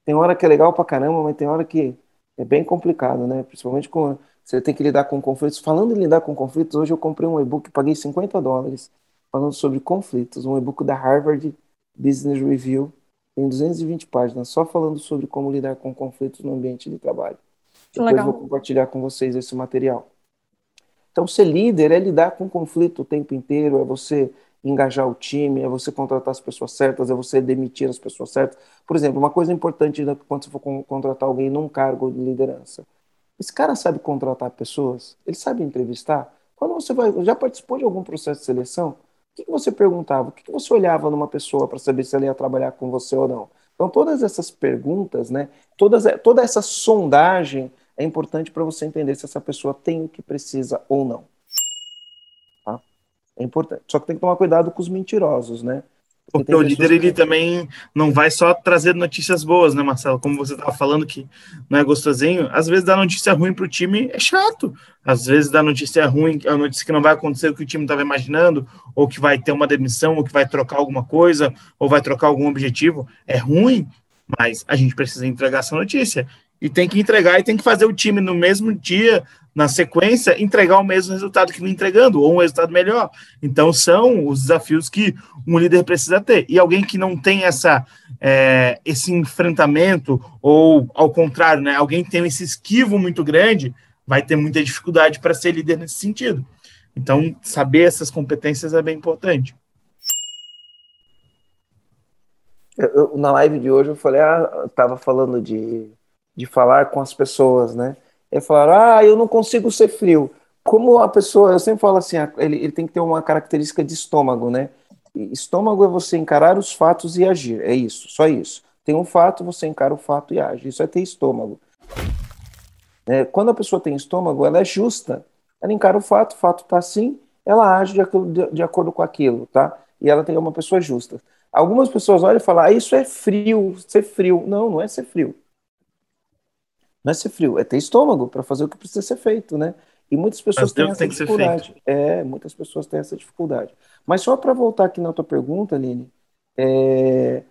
Tem hora que é legal pra caramba, mas tem hora que é bem complicado, né? Principalmente com você tem que lidar com conflitos. Falando em lidar com conflitos, hoje eu comprei um e-book, paguei 50 dólares, falando sobre conflitos, um e-book da Harvard Business Review, tem 220 páginas, só falando sobre como lidar com conflitos no ambiente de trabalho. Depois Legal. vou compartilhar com vocês esse material. Então, ser líder é lidar com conflito o tempo inteiro, é você engajar o time, é você contratar as pessoas certas, é você demitir as pessoas certas. Por exemplo, uma coisa importante quando você for contratar alguém num cargo de liderança. Esse cara sabe contratar pessoas? Ele sabe entrevistar? Quando você vai, já participou de algum processo de seleção? O que, você perguntava? O que, você olhava numa pessoa para saber se ela ia trabalhar com você ou não? Então, todas essas perguntas, né, todas, toda essa sondagem é importante para você entender se essa pessoa tem o que precisa ou não. É importante. Só que tem que tomar cuidado com os mentirosos, né? Porque o líder ele também não vai só trazer notícias boas, né, Marcelo? Como você estava falando que não é gostosinho, às vezes dar notícia ruim para o time é chato. Às vezes dar notícia ruim, a notícia que não vai acontecer o que o time estava imaginando, ou que vai ter uma demissão, ou que vai trocar alguma coisa, ou vai trocar algum objetivo, é ruim, mas a gente precisa entregar essa notícia e tem que entregar e tem que fazer o time no mesmo dia, na sequência, entregar o mesmo resultado que vem entregando, ou um resultado melhor. Então, são os desafios que um líder precisa ter. E alguém que não tem essa, é, esse enfrentamento, ou ao contrário, né, alguém que tem esse esquivo muito grande, vai ter muita dificuldade para ser líder nesse sentido. Então, saber essas competências é bem importante. Eu, na live de hoje eu falei, ah, estava falando de de falar com as pessoas, né? É falar, ah, eu não consigo ser frio. Como a pessoa, eu sempre falo assim, ele, ele tem que ter uma característica de estômago, né? Estômago é você encarar os fatos e agir, é isso, só isso. Tem um fato, você encara o fato e age. Isso é ter estômago. É, quando a pessoa tem estômago, ela é justa. Ela encara o fato, o fato está assim, ela age de, de, de, acordo com aquilo, tá? E ela tem uma pessoa justa. Algumas pessoas olham e falam, ah, isso é frio, ser frio. Não, não é ser frio. Não é ser frio, é ter estômago para fazer o que precisa ser feito, né? E muitas pessoas têm essa dificuldade. É, muitas pessoas têm essa dificuldade. Mas só para voltar aqui na tua pergunta, Aline, é,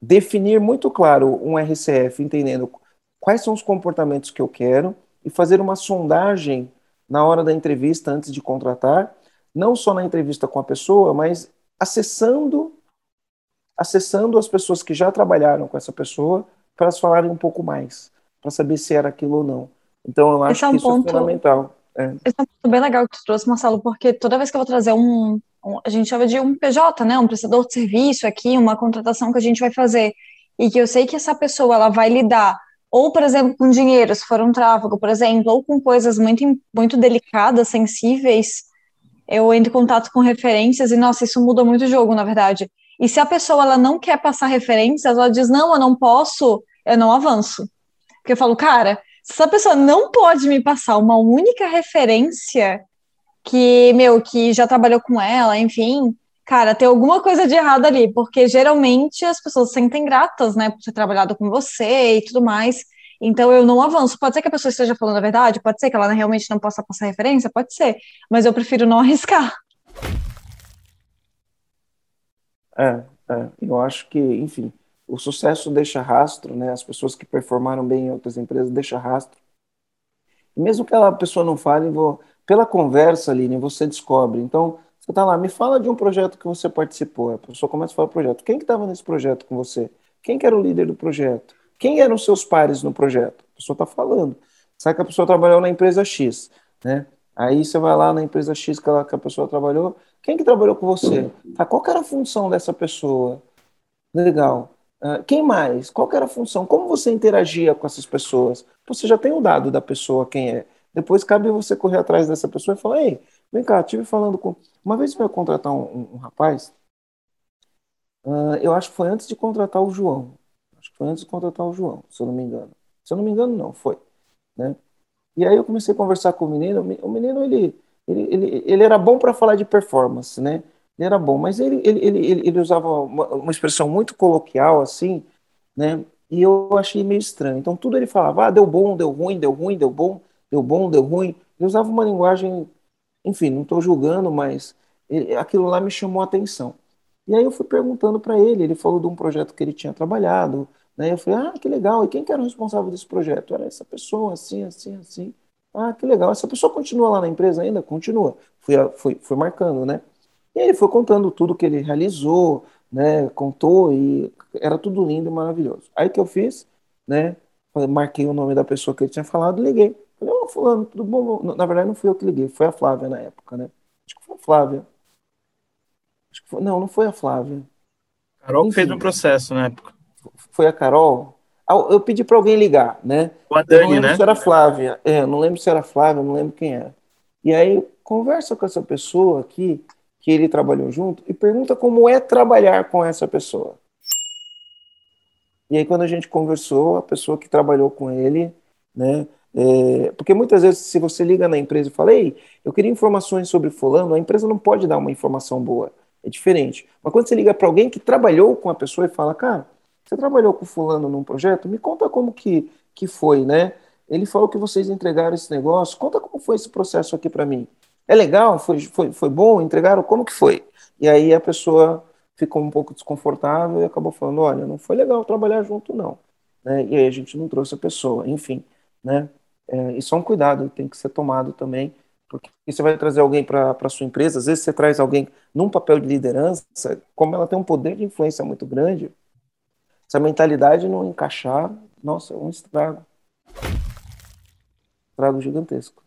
definir muito claro um RCF, entendendo quais são os comportamentos que eu quero e fazer uma sondagem na hora da entrevista antes de contratar, não só na entrevista com a pessoa, mas acessando acessando as pessoas que já trabalharam com essa pessoa para elas falarem um pouco mais, para saber se era aquilo ou não. Então eu acho é um que isso é ponto... é fundamental. É. Esse é um ponto bem legal que tu trouxe, Marcelo, porque toda vez que eu vou trazer um, um, a gente chama de um PJ, né, um prestador de serviço aqui, uma contratação que a gente vai fazer, e que eu sei que essa pessoa ela vai lidar ou, por exemplo, com dinheiro, se for um tráfego, por exemplo, ou com coisas muito, muito delicadas, sensíveis, eu entro em contato com referências e, nossa, isso muda muito o jogo, na verdade. E se a pessoa ela não quer passar referências, ela diz, não, eu não posso, eu não avanço. Porque eu falo, cara, se essa pessoa não pode me passar uma única referência que, meu, que já trabalhou com ela, enfim, cara, tem alguma coisa de errado ali, porque geralmente as pessoas se sentem gratas, né, por ter trabalhado com você e tudo mais. Então eu não avanço. Pode ser que a pessoa esteja falando a verdade, pode ser que ela realmente não possa passar referência, pode ser, mas eu prefiro não arriscar. É, é, eu acho que, enfim, o sucesso deixa rastro, né? As pessoas que performaram bem em outras empresas deixam rastro. E mesmo que a pessoa não fale, vou, pela conversa, Aline, você descobre. Então, você está lá, me fala de um projeto que você participou. A pessoa começa a falar projeto. Quem que estava nesse projeto com você? Quem que era o líder do projeto? Quem eram seus pares no projeto? A pessoa está falando. Sabe que a pessoa trabalhou na empresa X, né? Aí você vai lá na empresa X que, ela, que a pessoa trabalhou. Quem que trabalhou com você? Tá, qual era a função dessa pessoa? Legal. Uh, quem mais? Qual era a função? Como você interagia com essas pessoas? Você já tem o dado da pessoa, quem é. Depois cabe você correr atrás dessa pessoa e falar, ei, Vem cá, estive falando com. Uma vez eu ia contratar um, um, um rapaz, uh, eu acho que foi antes de contratar o João. Acho que foi antes de contratar o João, se eu não me engano. Se eu não me engano, não, foi. Né? E aí eu comecei a conversar com o menino. O menino, ele, ele, ele, ele era bom para falar de performance, né? Ele era bom, mas ele, ele, ele, ele usava uma, uma expressão muito coloquial, assim, né? E eu achei meio estranho. Então tudo ele falava, ah, deu bom, deu ruim, deu ruim, deu bom, deu bom, deu ruim. Ele usava uma linguagem enfim, não estou julgando, mas aquilo lá me chamou a atenção. E aí eu fui perguntando para ele, ele falou de um projeto que ele tinha trabalhado, né? Eu falei, ah, que legal, e quem que era o responsável desse projeto? Era essa pessoa, assim, assim, assim. Ah, que legal, essa pessoa continua lá na empresa ainda? Continua. Fui, fui, fui marcando, né? E ele foi contando tudo que ele realizou, né? Contou e era tudo lindo e maravilhoso. Aí que eu fiz, né? Marquei o nome da pessoa que ele tinha falado, liguei. Falei, ô, oh, fulano, tudo bom? Na verdade, não fui eu que liguei, foi a Flávia na época, né? Acho que foi a Flávia. Acho que foi... Não, não foi a Flávia. Carol Enfim, fez um processo na época. Foi a Carol? Ah, eu pedi para alguém ligar, né? O a Dani, eu não lembro né? se era Flávia. É, não lembro se era Flávia, não lembro quem era. E aí, conversa com essa pessoa aqui, que ele trabalhou junto, e pergunta como é trabalhar com essa pessoa. E aí, quando a gente conversou, a pessoa que trabalhou com ele, né, é, porque muitas vezes, se você liga na empresa e fala, ei, eu queria informações sobre fulano, a empresa não pode dar uma informação boa. É diferente. Mas quando você liga para alguém que trabalhou com a pessoa e fala, cara, você trabalhou com fulano num projeto? Me conta como que, que foi, né? Ele falou que vocês entregaram esse negócio. Conta como foi esse processo aqui para mim. É legal? Foi, foi, foi bom? Entregaram? Como que foi? E aí a pessoa ficou um pouco desconfortável e acabou falando, olha, não foi legal trabalhar junto, não. Né? E aí a gente não trouxe a pessoa. Enfim, né? É, isso é um cuidado que tem que ser tomado também, porque você vai trazer alguém para a sua empresa, às vezes você traz alguém num papel de liderança, como ela tem um poder de influência muito grande, se a mentalidade não encaixar, nossa, é um estrago. Estrago gigantesco.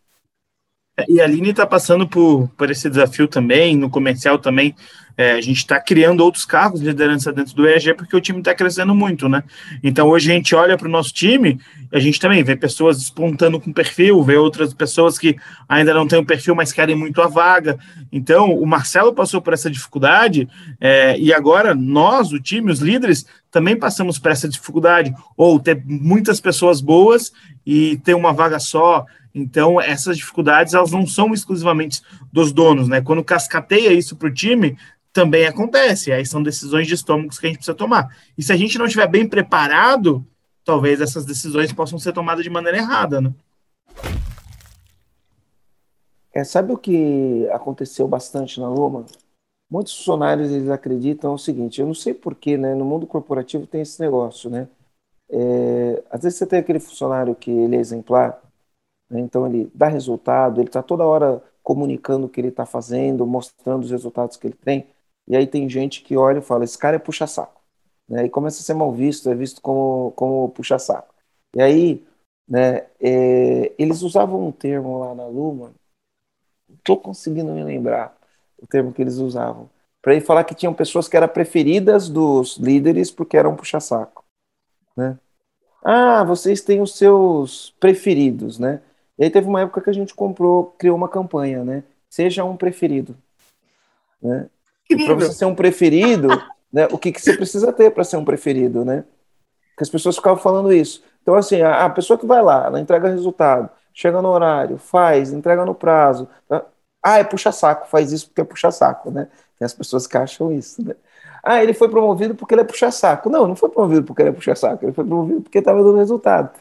E a Aline está passando por, por esse desafio também, no comercial também, é, a gente está criando outros cargos de liderança dentro do EG porque o time está crescendo muito, né? Então hoje a gente olha para o nosso time, a gente também vê pessoas despontando com perfil, vê outras pessoas que ainda não têm o perfil, mas querem muito a vaga. Então o Marcelo passou por essa dificuldade é, e agora nós, o time, os líderes, também passamos por essa dificuldade, ou ter muitas pessoas boas e ter uma vaga só. Então, essas dificuldades elas não são exclusivamente dos donos, né? Quando cascateia isso para o time, também acontece. Aí são decisões de estômagos que a gente precisa tomar. E se a gente não estiver bem preparado, talvez essas decisões possam ser tomadas de maneira errada, né? É, sabe o que aconteceu bastante na Luma? Muitos funcionários eles acreditam o seguinte, eu não sei porquê, né? No mundo corporativo tem esse negócio, né? É, às vezes você tem aquele funcionário que ele é exemplar? Então ele dá resultado, ele está toda hora comunicando o que ele está fazendo, mostrando os resultados que ele tem, e aí tem gente que olha e fala, esse cara é puxa-saco, né? E começa a ser mal visto, é visto como, como puxa-saco. E aí, né, é, eles usavam um termo lá na Luma, estou conseguindo me lembrar, o termo que eles usavam, para ele falar que tinham pessoas que eram preferidas dos líderes porque eram puxa-saco, né? Ah, vocês têm os seus preferidos, né? E aí teve uma época que a gente comprou, criou uma campanha, né? Seja um preferido, né? Para você ser um preferido, né? O que, que você precisa ter para ser um preferido, né? Porque as pessoas ficavam falando isso. Então, assim, a, a pessoa que vai lá, ela entrega resultado, chega no horário, faz, entrega no prazo, tá? Ah, é puxa-saco, faz isso porque é puxa-saco, né? Tem as pessoas que acham isso, né? Ah, ele foi promovido porque ele é puxa-saco. Não, não foi promovido porque ele é puxa-saco, ele foi promovido porque estava dando resultado.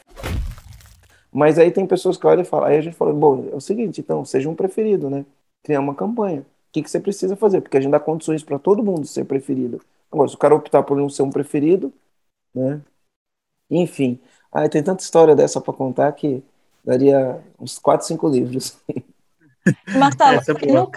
Mas aí tem pessoas que olham e falam, aí a gente fala, bom, é o seguinte, então, seja um preferido, né? Criar uma campanha. O que, que você precisa fazer? Porque a gente dá condições para todo mundo ser preferido. Agora, se o cara optar por não ser um preferido, né? Enfim, ah, tem tanta história dessa para contar que daria uns 4, 5 livros. Marcelo, é e, no,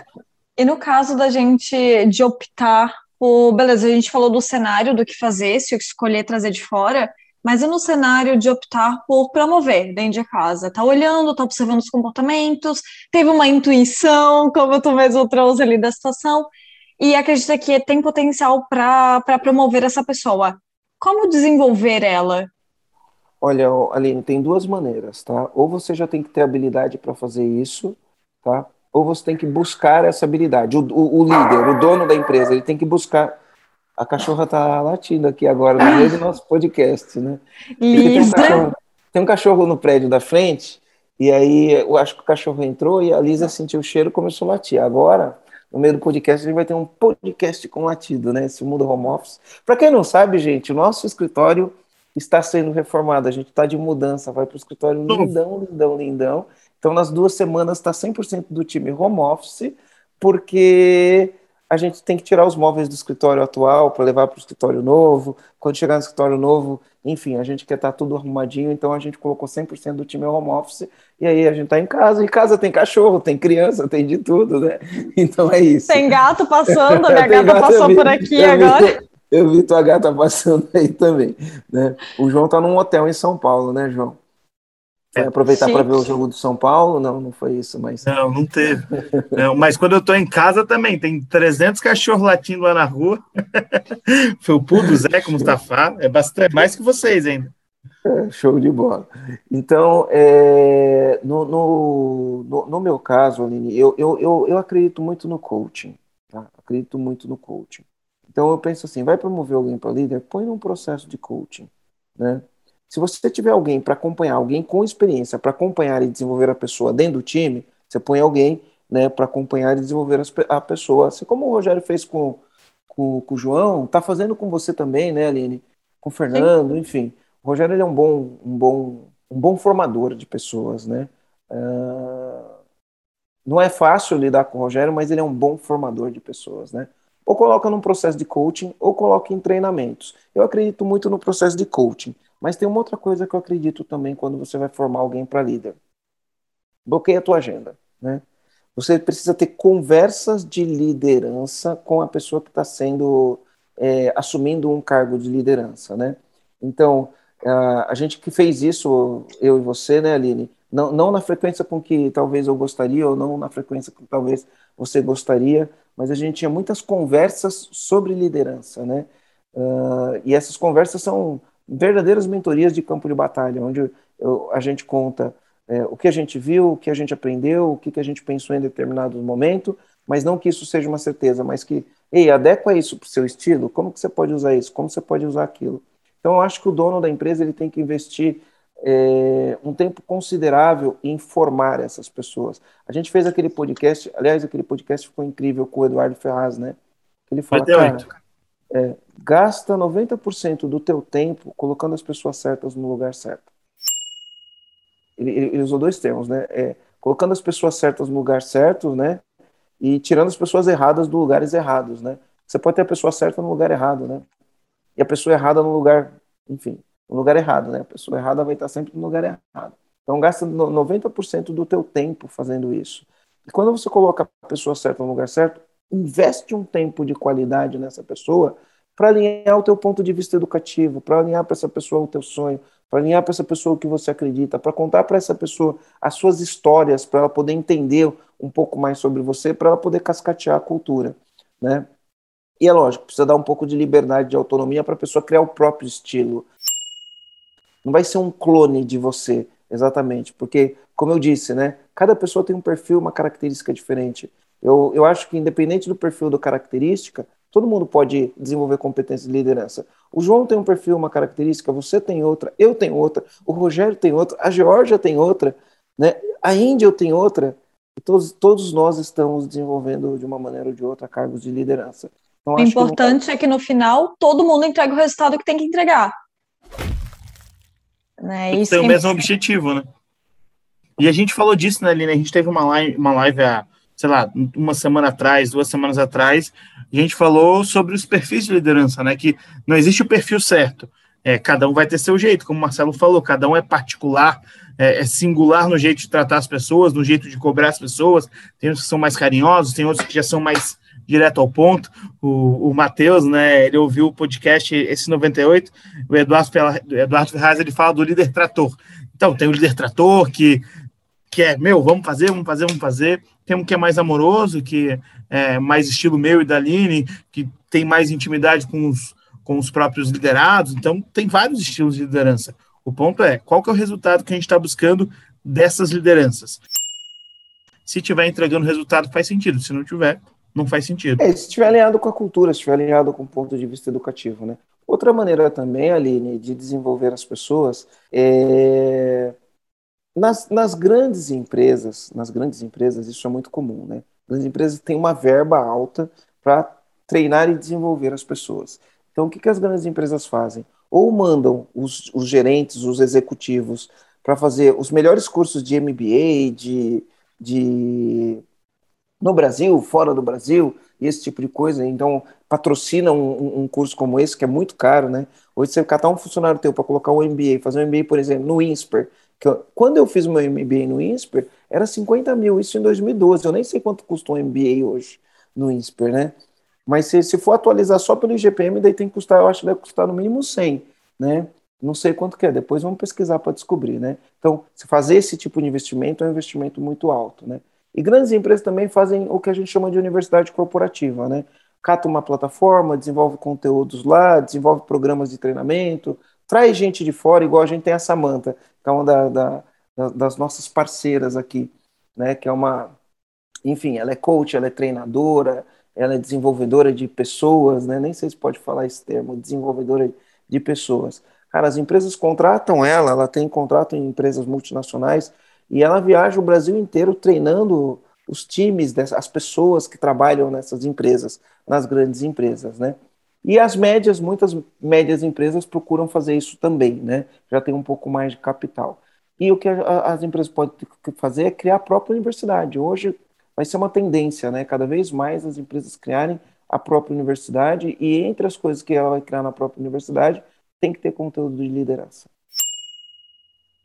e no caso da gente de optar por. Beleza, a gente falou do cenário do que fazer, se eu escolher trazer de fora, mas e no cenário de optar por promover dentro de casa? Tá olhando, tá observando os comportamentos, teve uma intuição, como tu mesmo trouxe ali da situação, e acredita que tem potencial para promover essa pessoa. Como desenvolver ela? Olha, Aline, tem duas maneiras, tá? Ou você já tem que ter habilidade para fazer isso, tá? Ou você tem que buscar essa habilidade. O, o, o, líder, o dono da empresa, ele tem que buscar. A cachorra tá latindo aqui agora no meio do nosso podcast, né? Tem um, cachorro, tem um cachorro no prédio da frente, e aí eu acho que o cachorro entrou e a Lisa sentiu o cheiro e começou a latir. Agora, no meio do podcast, a gente vai ter um podcast com latido, né? Esse mundo home office. Para quem não sabe, gente, o nosso escritório está sendo reformado. A gente está de mudança, vai para o escritório lindão, lindão, lindão. Então, nas duas semanas, está 100% do time home office, porque a gente tem que tirar os móveis do escritório atual para levar para o escritório novo. Quando chegar no escritório novo, enfim, a gente quer estar tá tudo arrumadinho, então a gente colocou 100% do time home office. E aí a gente está em casa, e em casa tem cachorro, tem criança, tem de tudo, né? Então é isso. Tem gato passando, a minha gata gato, passou vi, por aqui eu agora. Vi, eu vi tua gata passando aí também, né? O João está num hotel em São Paulo, né, João? Foi aproveitar para ver o jogo do São Paulo? Não, não foi isso, mas. Não, não teve. não, mas quando eu estou em casa também, tem 300 cachorros latindo lá na rua. foi o do Zé com o Mustafa. É bastante, mais que vocês ainda. É, show de bola. Então, é, no, no, no, no, meu caso, Aline, eu, eu, eu, eu acredito muito no coaching. Tá? Acredito muito no coaching. Então, eu penso assim: vai promover alguém para líder? Põe num processo de coaching. Né? Se você tiver alguém para acompanhar, alguém com experiência para acompanhar e desenvolver a pessoa dentro do time, você põe alguém né, para acompanhar e desenvolver a pessoa. Assim como o Rogério fez com, com, com o João, está fazendo com você também, né, Aline? Com o Fernando, Sim. enfim. O Rogério é um bom, um bom, um bom formador de pessoas, né? Uh, não é fácil lidar com o Rogério, mas ele é um bom formador de pessoas, né? Ou coloca num processo de coaching, ou coloca em treinamentos. Eu acredito muito no processo de coaching. Mas tem uma outra coisa que eu acredito também quando você vai formar alguém para líder. Bloqueia a tua agenda, né? Você precisa ter conversas de liderança com a pessoa que está sendo é, assumindo um cargo de liderança, né? Então a, gente que fez isso, eu e você, né, Aline? Não, não na frequência com que talvez eu gostaria ou não na frequência com que talvez você gostaria, mas a gente tinha muitas conversas sobre liderança, né? Uh, e essas conversas são verdadeiras mentorias de campo de batalha, onde eu, a gente conta é, o que a gente viu, o que a gente aprendeu, o que, que a gente pensou em determinado momento, mas não que isso seja uma certeza, mas que, ei, adequa isso para o seu estilo, como que você pode usar isso, como você pode usar aquilo. Então, eu acho que o dono da empresa ele tem que investir é, um tempo considerável em formar essas pessoas. A gente fez aquele podcast, aliás, aquele podcast ficou incrível com o Eduardo Ferraz, né? Ele fala, cara, é, gasta 90% do teu tempo colocando as pessoas certas no lugar certo. Ele, ele usou dois termos, né? É, colocando as pessoas certas no lugar certo, né? E tirando as pessoas erradas do lugares errados, né? Você pode ter a pessoa certa no lugar errado, né? E a pessoa errada no lugar, enfim, no lugar errado, né? A pessoa errada vai estar sempre no lugar errado. Então gasta 90% do teu tempo fazendo isso. E quando você coloca a pessoa certa no lugar certo, investe um tempo de qualidade nessa pessoa para alinhar o teu ponto de vista educativo, para alinhar para essa pessoa o teu sonho, para alinhar para essa pessoa o que você acredita, para contar para essa pessoa as suas histórias, para ela poder entender um pouco mais sobre você, para ela poder cascatear a cultura, né? E é lógico, precisa dar um pouco de liberdade, de autonomia para a pessoa criar o próprio estilo. Não vai ser um clone de você, exatamente, porque, como eu disse, né? Cada pessoa tem um perfil, uma característica diferente. Eu, eu acho que, independente do perfil da característica, todo mundo pode desenvolver competência de liderança. O João tem um perfil, uma característica, você tem outra, eu tenho outra, o Rogério tem outra, a Georgia tem outra, né? a Índia tem outra. E todos, todos nós estamos desenvolvendo de uma maneira ou de outra cargos de liderança. Então, o importante que é que no final todo mundo entrega o resultado que tem que entregar. Né? Isso tem o mesmo objetivo, né? E a gente falou disso, né, Aline? A gente teve uma live, uma live há, sei lá, uma semana atrás, duas semanas atrás, a gente falou sobre os perfis de liderança, né? Que não existe o perfil certo. É, cada um vai ter seu jeito, como o Marcelo falou, cada um é particular, é, é, singular no jeito de tratar as pessoas, no jeito de cobrar as pessoas. Tem uns que são mais carinhosos, tem outros que já são mais direto ao ponto. O, o Matheus, né, ele ouviu o podcast, esse 98, o Eduardo, Eduardo Ferraz, ele fala do líder trator. Então, tem o líder trator que que é, meu, vamos fazer, vamos fazer, vamos fazer. Tem um que é mais amoroso, que é mais estilo meu e da Aline, que tem mais intimidade com os, com os próprios liderados. Então, tem vários estilos de liderança. O ponto é, qual que é o resultado que a gente está buscando dessas lideranças? Se tiver entregando resultado, faz sentido. Se não tiver, não faz sentido. É, se estiver alinhado com a cultura, se estiver alinhado com o ponto de vista educativo, né? Outra maneira também, Aline, de desenvolver as pessoas é nas, nas grandes empresas, nas grandes empresas isso é muito comum, né? As empresas têm uma verba alta para treinar e desenvolver as pessoas. Então, o que, que as grandes empresas fazem? Ou mandam os, os gerentes, os executivos, para fazer os melhores cursos de MBA, de, de no Brasil, fora do Brasil, esse tipo de coisa. Então, patrocina um, um, curso como esse, que é muito caro, né? Hoje, você catar um funcionário teu para colocar um MBA, fazer um MBA, por exemplo, no INSPER, eu, quando eu fiz meu MBA no INSPER, era 50 mil, isso em 2012. Eu nem sei quanto custa um MBA hoje no INSPER, né? Mas se, se for atualizar só pelo IGPM, daí tem que custar, eu acho que deve custar no mínimo 100, né? Não sei quanto que é, depois vamos pesquisar para descobrir, né? Então, se fazer esse tipo de investimento é um investimento muito alto, né? E grandes empresas também fazem o que a gente chama de universidade corporativa, né? Cata uma plataforma, desenvolve conteúdos lá, desenvolve programas de treinamento, traz gente de fora, igual a gente tem a Samanta, uma da, da, das nossas parceiras aqui, né? Que é uma, enfim, ela é coach, ela é treinadora, ela é desenvolvedora de pessoas, né? Nem sei se pode falar esse termo, desenvolvedora de pessoas. Cara, as empresas contratam ela, ela tem contrato em empresas multinacionais e ela viaja o Brasil inteiro treinando os times, as pessoas que trabalham nessas empresas, nas grandes empresas, né? E as médias, muitas médias empresas procuram fazer isso também, né? Já tem um pouco mais de capital. E o que as empresas podem fazer é criar a própria universidade. Hoje vai ser uma tendência, né? Cada vez mais as empresas criarem a própria universidade e entre as coisas que ela vai criar na própria universidade tem que ter conteúdo de liderança.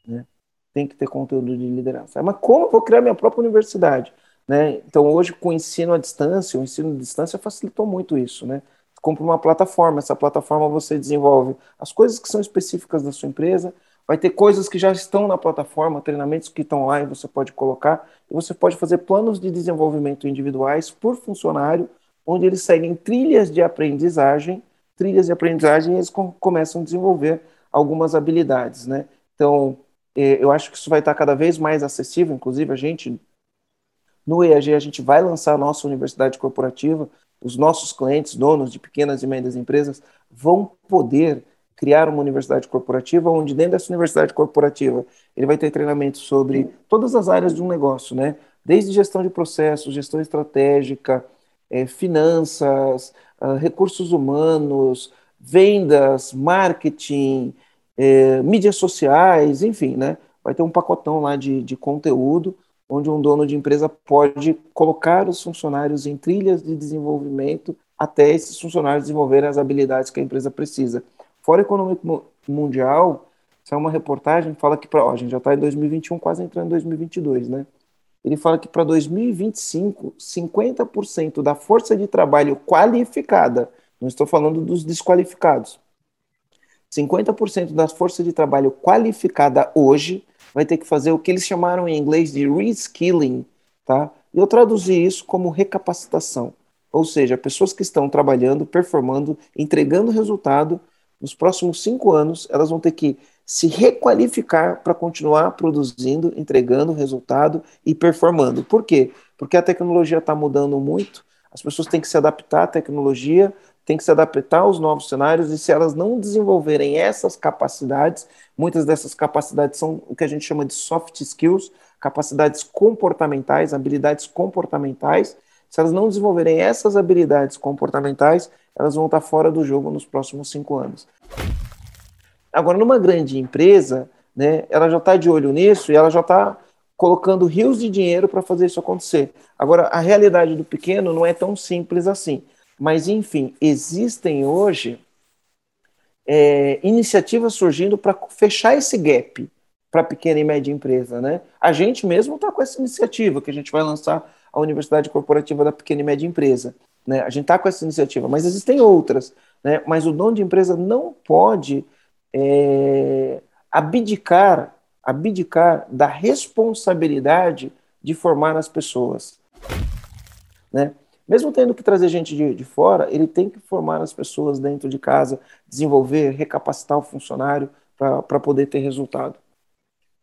Né? Tem que ter conteúdo de liderança. Mas como eu vou criar minha própria universidade? Né? Então hoje com o ensino à distância, o ensino à distância facilitou muito isso, né? Compra uma plataforma, essa plataforma você desenvolve as coisas que são específicas da sua empresa, vai ter coisas que já estão na plataforma, treinamentos que estão lá e você pode colocar, e você pode fazer planos de desenvolvimento individuais por funcionário, onde eles seguem trilhas de aprendizagem, trilhas de aprendizagem e eles com, começam a desenvolver algumas habilidades, né? Então, é, eu acho que isso vai estar cada vez mais acessível, inclusive a gente, no EAG, a gente vai lançar a nossa universidade corporativa, os nossos clientes, donos de pequenas e médias empresas, vão poder criar uma universidade corporativa, onde dentro dessa universidade corporativa ele vai ter treinamento sobre todas as áreas de um negócio, né? Desde gestão de processos, gestão estratégica, é, finanças, uh, recursos humanos, vendas, marketing, é, mídias sociais, enfim, né? Vai ter um pacotão lá de, de conteúdo onde um dono de empresa pode colocar os funcionários em trilhas de desenvolvimento até esses funcionários desenvolverem as habilidades que a empresa precisa. Fora Econômico Mundial, saiu uma reportagem fala que para a gente já está em 2021, quase entrando em 2022, né? Ele fala que para 2025, 50% da força de trabalho qualificada, não estou falando dos desqualificados, 50% da força de trabalho qualificada hoje vai ter que fazer o que eles chamaram em inglês de reskilling, tá? E eu traduzi isso como recapacitação. Ou seja, pessoas que estão trabalhando, performando, entregando resultado, nos próximos cinco anos, elas vão ter que se requalificar para continuar produzindo, entregando resultado e performando. Por quê? Porque a tecnologia está mudando muito, as pessoas têm que se adaptar à tecnologia, têm que se adaptar aos novos cenários, e se elas não desenvolverem essas capacidades, muitas dessas capacidades são o que a gente chama de soft skills, capacidades comportamentais, habilidades comportamentais. Se elas não desenvolverem essas habilidades comportamentais, elas vão estar fora do jogo nos próximos cinco anos. Agora, numa grande empresa, né, ela já está de olho nisso e ela já está colocando rios de dinheiro para fazer isso acontecer. Agora, a realidade do pequeno não é tão simples assim. Mas, enfim, existem hoje é, iniciativas surgindo para fechar esse gap para pequena e média empresa. Né? A gente mesmo está com essa iniciativa, que a gente vai lançar a Universidade Corporativa da Pequena e Média Empresa. Né? A gente está com essa iniciativa, mas existem outras. Né? Mas o dono de empresa não pode é, abdicar, abdicar da responsabilidade de formar as pessoas. Né? Mesmo tendo que trazer gente de, de fora, ele tem que formar as pessoas dentro de casa, desenvolver, recapacitar o funcionário para poder ter resultado.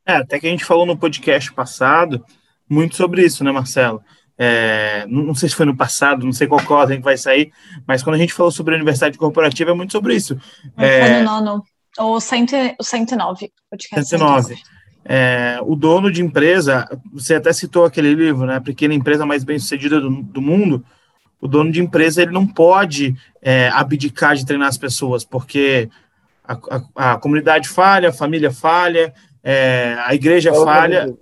É, até que a gente falou no podcast passado muito sobre isso, né, Marcelo? É, não, sei se foi no passado, não sei qual ordem que vai sair, mas quando a gente falou sobre a universidade corporativa é muito sobre isso. É, foi no nono. O, cento, o 109. Podcast 109. É, o dono de empresa, você até citou aquele livro, né? A pequena empresa mais bem sucedida do, do mundo. O dono de empresa ele não pode é, abdicar de treinar as pessoas, porque a, a, a comunidade falha, a família falha, é, a igreja falha.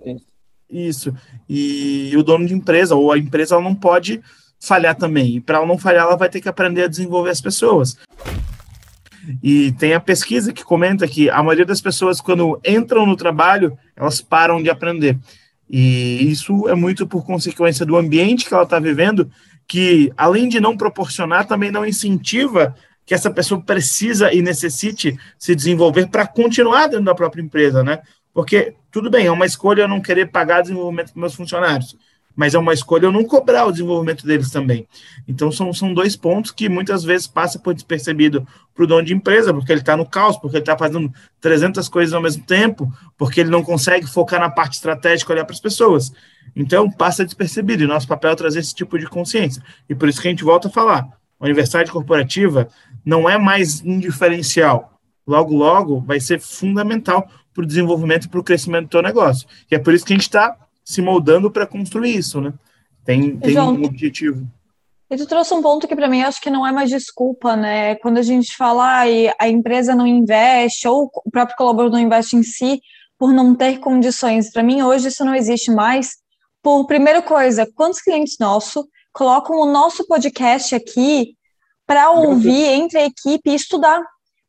Isso. E, e o dono de empresa, ou a empresa, ela não pode falhar também. E para ela não falhar, ela vai ter que aprender a desenvolver as pessoas. E tem a pesquisa que comenta que a maioria das pessoas, quando entram no trabalho, elas param de aprender. E isso é muito por consequência do ambiente que ela está vivendo, que além de não proporcionar, também não incentiva que essa pessoa precisa e necessite se desenvolver para continuar dentro da própria empresa, né? Porque tudo bem, é uma escolha eu não querer pagar desenvolvimento dos meus funcionários mas é uma escolha eu não cobrar o desenvolvimento deles também. Então, são, são dois pontos que muitas vezes passa por despercebido para o dono de empresa, porque ele está no caos, porque ele está fazendo 300 coisas ao mesmo tempo, porque ele não consegue focar na parte estratégica, olhar para as pessoas. Então, passa despercebido, e nosso papel é trazer esse tipo de consciência. E por isso que a gente volta a falar, a universidade corporativa não é mais um diferencial. Logo, logo, vai ser fundamental para o desenvolvimento e para o crescimento do teu negócio. E é por isso que a gente está se moldando para construir isso, né? Tem, tem João, um objetivo. E tu trouxe um ponto que para mim acho que não é mais desculpa, né? Quando a gente fala ah, a empresa não investe ou o próprio colaborador não investe em si por não ter condições. Para mim hoje isso não existe mais. Por primeira coisa, quantos clientes nossos colocam o nosso podcast aqui para ouvir entre a equipe e estudar?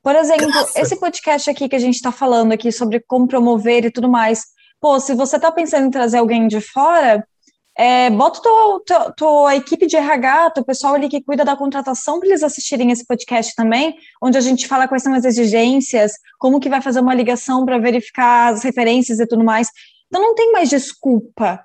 Por exemplo, Nossa. esse podcast aqui que a gente está falando aqui sobre como promover e tudo mais, pô, se você está pensando em trazer alguém de fora, é, bota tua, tua, tua, equipe de RH, teu pessoal ali que cuida da contratação para eles assistirem esse podcast também, onde a gente fala quais são as exigências, como que vai fazer uma ligação para verificar as referências e tudo mais. Então não tem mais desculpa,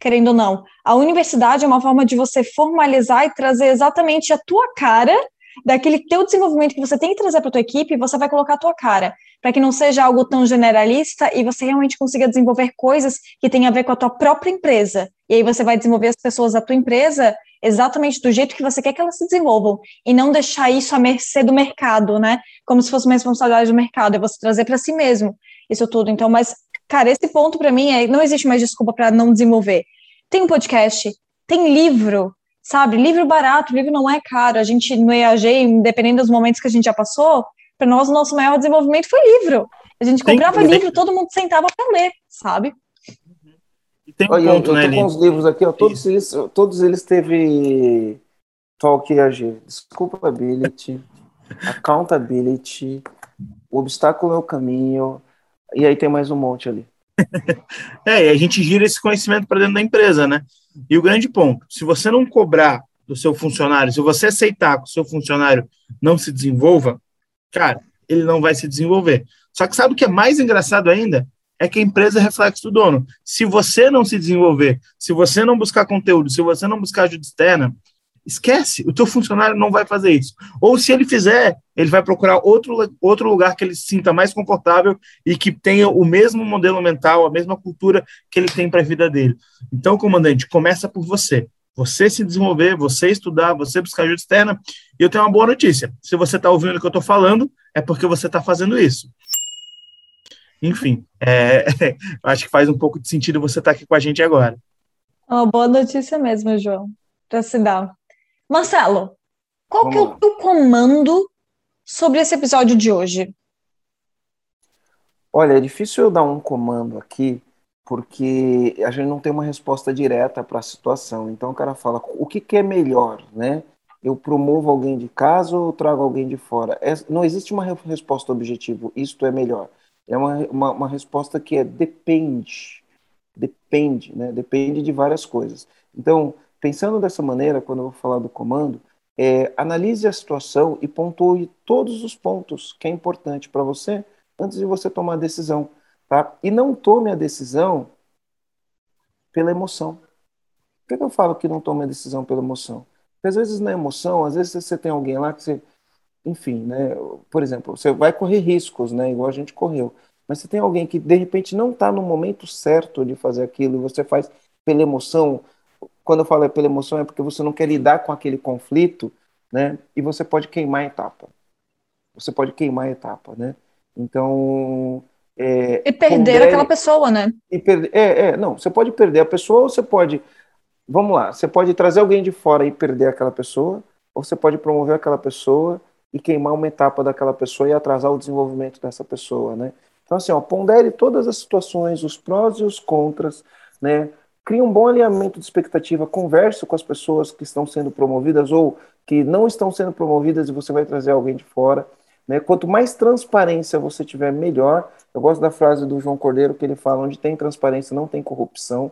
querendo ou não. A universidade é uma forma de você formalizar e trazer exatamente a tua cara daquele teu desenvolvimento que você tem que trazer para tua equipe, você vai colocar a tua cara para que não seja algo tão generalista e você realmente consiga desenvolver coisas que tenham a ver com a tua própria empresa. E aí você vai desenvolver as pessoas da tua empresa exatamente do jeito que você quer que elas se desenvolvam e não deixar isso à mercê do mercado, né? Como se fosse uma responsabilidade do mercado, é você trazer para si mesmo isso tudo. Então, mas cara, esse ponto para mim é não existe mais desculpa para não desenvolver. Tem um podcast, tem livro, sabe? Livro barato, livro não é caro. A gente no EAG, dependendo dos momentos que a gente já passou, para nós, o nosso maior desenvolvimento foi livro. A gente comprava livro, todo mundo sentava para ler, sabe? tem um Olha, ponto, eu, eu né, tô Aline? com os livros aqui, ó, todos eles, todos eles teve talk AG, desculpability, accountability, o obstáculo é o caminho, e aí tem mais um monte ali. É, e a gente gira esse conhecimento para dentro da empresa, né? E o grande ponto, se você não cobrar do seu funcionário, se você aceitar que o seu funcionário não se desenvolva, cara, ele não vai se desenvolver. Só que sabe o que é mais engraçado ainda? É que a empresa é reflexo do dono. Se você não se desenvolver, se você não buscar conteúdo, se você não buscar ajuda externa, esquece, o teu funcionário não vai fazer isso. Ou se ele fizer, ele vai procurar outro, outro lugar que ele se sinta mais confortável e que tenha o mesmo modelo mental, a mesma cultura que ele tem para a vida dele. Então, comandante, começa por você. Você se desenvolver, você estudar, você buscar ajuda externa. E eu tenho uma boa notícia. Se você está ouvindo o que eu estou falando, é porque você está fazendo isso. Enfim, é, acho que faz um pouco de sentido você estar tá aqui com a gente agora. É uma boa notícia mesmo, João, para se dar. Marcelo, qual Vamos que é o teu comando sobre esse episódio de hoje? Olha, é difícil eu dar um comando aqui, porque a gente não tem uma resposta direta para a situação. Então o cara fala, o que, que, é melhor, né? Eu promovo alguém de casa ou trago alguém de fora? É, não existe uma resposta objetiva, isto é melhor. É uma, uma, uma resposta que é depende, depende, né? Depende de várias coisas. Então, Pensando dessa maneira, quando eu vou falar do comando, é, analise a situação e pontue todos os pontos que é importante para você antes de você tomar a decisão. Tá? E não tome a decisão pela emoção. Por que eu falo que não tome a decisão pela emoção? Porque às vezes na emoção, às vezes você tem alguém lá que você, enfim, né? Por exemplo, você vai correr riscos, né? Igual a gente correu. Mas você tem alguém que de repente não está no momento certo de fazer aquilo e você faz pela emoção, quando eu falo é pela emoção, é porque você não quer lidar com aquele conflito, né? E você pode queimar a etapa. Você pode queimar a etapa, né? Então. É, e perder aquela pessoa, né? E perder, é, é, não, você pode perder a pessoa ou você pode. Vamos lá, você pode trazer alguém de fora e perder aquela pessoa, ou você pode promover aquela pessoa e queimar uma etapa daquela pessoa e atrasar o desenvolvimento dessa pessoa, né? Então, assim, ó, pondere todas as situações, os prós e os contras, né? Crie um bom alinhamento de expectativa, converse com as pessoas que estão sendo promovidas ou que não estão sendo promovidas e você vai trazer alguém de fora. Né? Quanto mais transparência você tiver, melhor. Eu gosto da frase do João Cordeiro que ele fala: onde tem transparência não tem corrupção.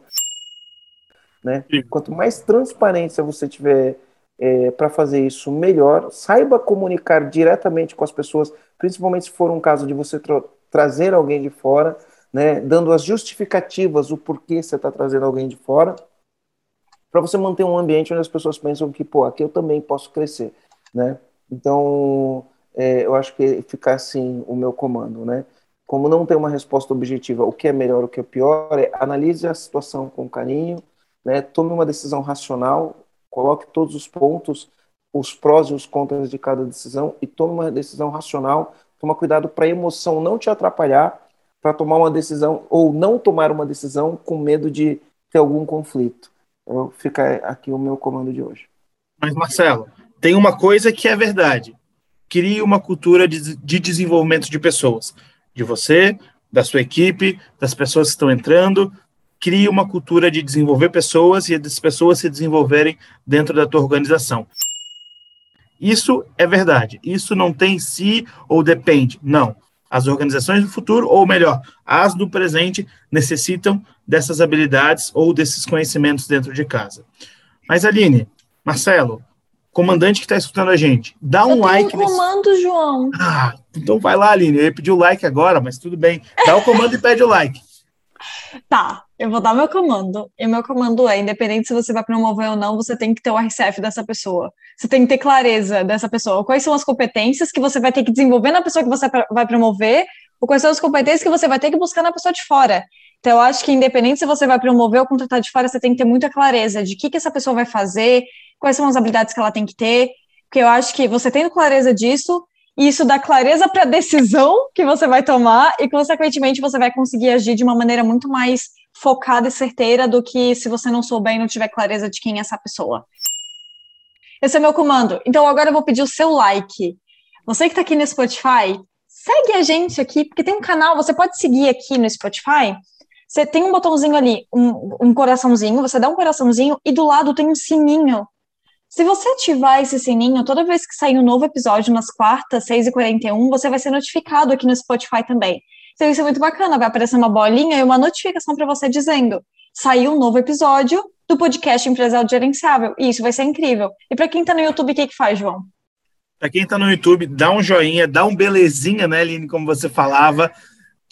Né? Quanto mais transparência você tiver é, para fazer isso, melhor. Saiba comunicar diretamente com as pessoas, principalmente se for um caso de você tra trazer alguém de fora né, dando as justificativas, o porquê você está trazendo alguém de fora, para você manter um ambiente onde as pessoas pensam que, pô, aqui eu também posso crescer, né? Então, é, eu acho que fica assim o meu comando, né? Como não tem uma resposta objetiva, o que é melhor, o que é pior, é analise a situação com carinho, né? Tome uma decisão racional, coloque todos os pontos, os prós e os contras de cada decisão e tome uma decisão racional. Toma cuidado para a emoção não te atrapalhar para tomar uma decisão ou não tomar uma decisão com medo de ter algum conflito. Então, fica aqui o meu comando de hoje. Mas, Marcelo, tem uma coisa que é verdade. Crie uma cultura de, de desenvolvimento de pessoas. De você, da sua equipe, das pessoas que estão entrando. Crie uma cultura de desenvolver pessoas e as pessoas se desenvolverem dentro da tua organização. Isso é verdade. Isso não tem se ou depende. Não. As organizações do futuro, ou melhor, as do presente, necessitam dessas habilidades ou desses conhecimentos dentro de casa. Mas, Aline, Marcelo, comandante que está escutando a gente, dá um like. Um comando, nesse... João. Ah, então vai lá, Aline. Eu ia pedir o like agora, mas tudo bem. Dá o comando e pede o like. Tá, eu vou dar meu comando. E meu comando é: independente se você vai promover ou não, você tem que ter o RCF dessa pessoa. Você tem que ter clareza dessa pessoa. Quais são as competências que você vai ter que desenvolver na pessoa que você vai promover, ou quais são as competências que você vai ter que buscar na pessoa de fora. Então, eu acho que, independente se você vai promover ou contratar de fora, você tem que ter muita clareza de o que, que essa pessoa vai fazer, quais são as habilidades que ela tem que ter. Porque eu acho que você tendo clareza disso, e isso dá clareza para a decisão que você vai tomar e, consequentemente, você vai conseguir agir de uma maneira muito mais focada e certeira do que se você não souber e não tiver clareza de quem é essa pessoa. Esse é meu comando. Então, agora eu vou pedir o seu like. Você que está aqui no Spotify, segue a gente aqui, porque tem um canal, você pode seguir aqui no Spotify. Você tem um botãozinho ali, um, um coraçãozinho, você dá um coraçãozinho e do lado tem um sininho. Se você ativar esse sininho, toda vez que sair um novo episódio nas quartas, 6h41, você vai ser notificado aqui no Spotify também. Então isso é muito bacana, vai aparecer uma bolinha e uma notificação para você dizendo saiu um novo episódio do podcast Empresarial Gerenciável. E isso vai ser incrível. E para quem está no YouTube, o que, que faz, João? Para quem está no YouTube, dá um joinha, dá um belezinha, né, Aline, como você falava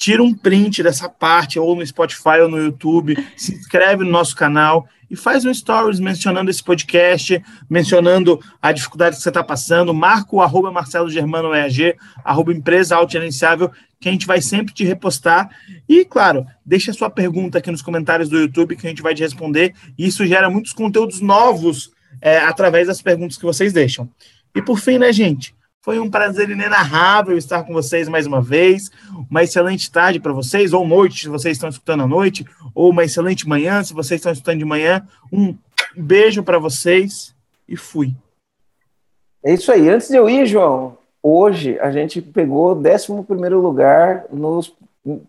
tira um print dessa parte, ou no Spotify ou no YouTube, se inscreve no nosso canal e faz um stories mencionando esse podcast, mencionando a dificuldade que você está passando, marca o arroba Marcelo Germano EAG, arroba empresa autogerenciável, que a gente vai sempre te repostar. E, claro, deixa a sua pergunta aqui nos comentários do YouTube que a gente vai te responder. E isso gera muitos conteúdos novos é, através das perguntas que vocês deixam. E por fim, né, gente? Foi um prazer inenarrável estar com vocês mais uma vez. Uma excelente tarde para vocês, ou noite, se vocês estão escutando à noite, ou uma excelente manhã, se vocês estão escutando de manhã. Um beijo para vocês e fui. É isso aí. Antes de eu ir, João, hoje a gente pegou o 11 lugar nos,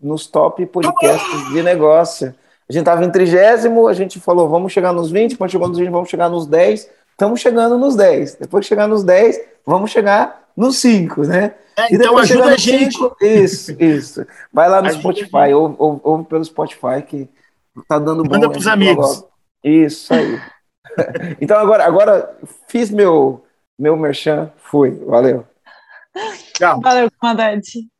nos top podcasts de negócio. A gente estava em trigésimo, a gente falou, vamos chegar nos 20, quando chegou nos 20, vamos chegar nos 10. Estamos chegando nos 10. Depois de chegar nos 10, vamos chegar nos cinco, né? É, então ajuda a gente. Cinco, isso, isso. Vai lá no ajuda Spotify, ouve, ouve, ouve, pelo Spotify que tá dando bom. Manda para os amigos. Isso aí. então agora, agora fiz meu meu merchan, fui. Valeu. Tchau. Valeu, comandante.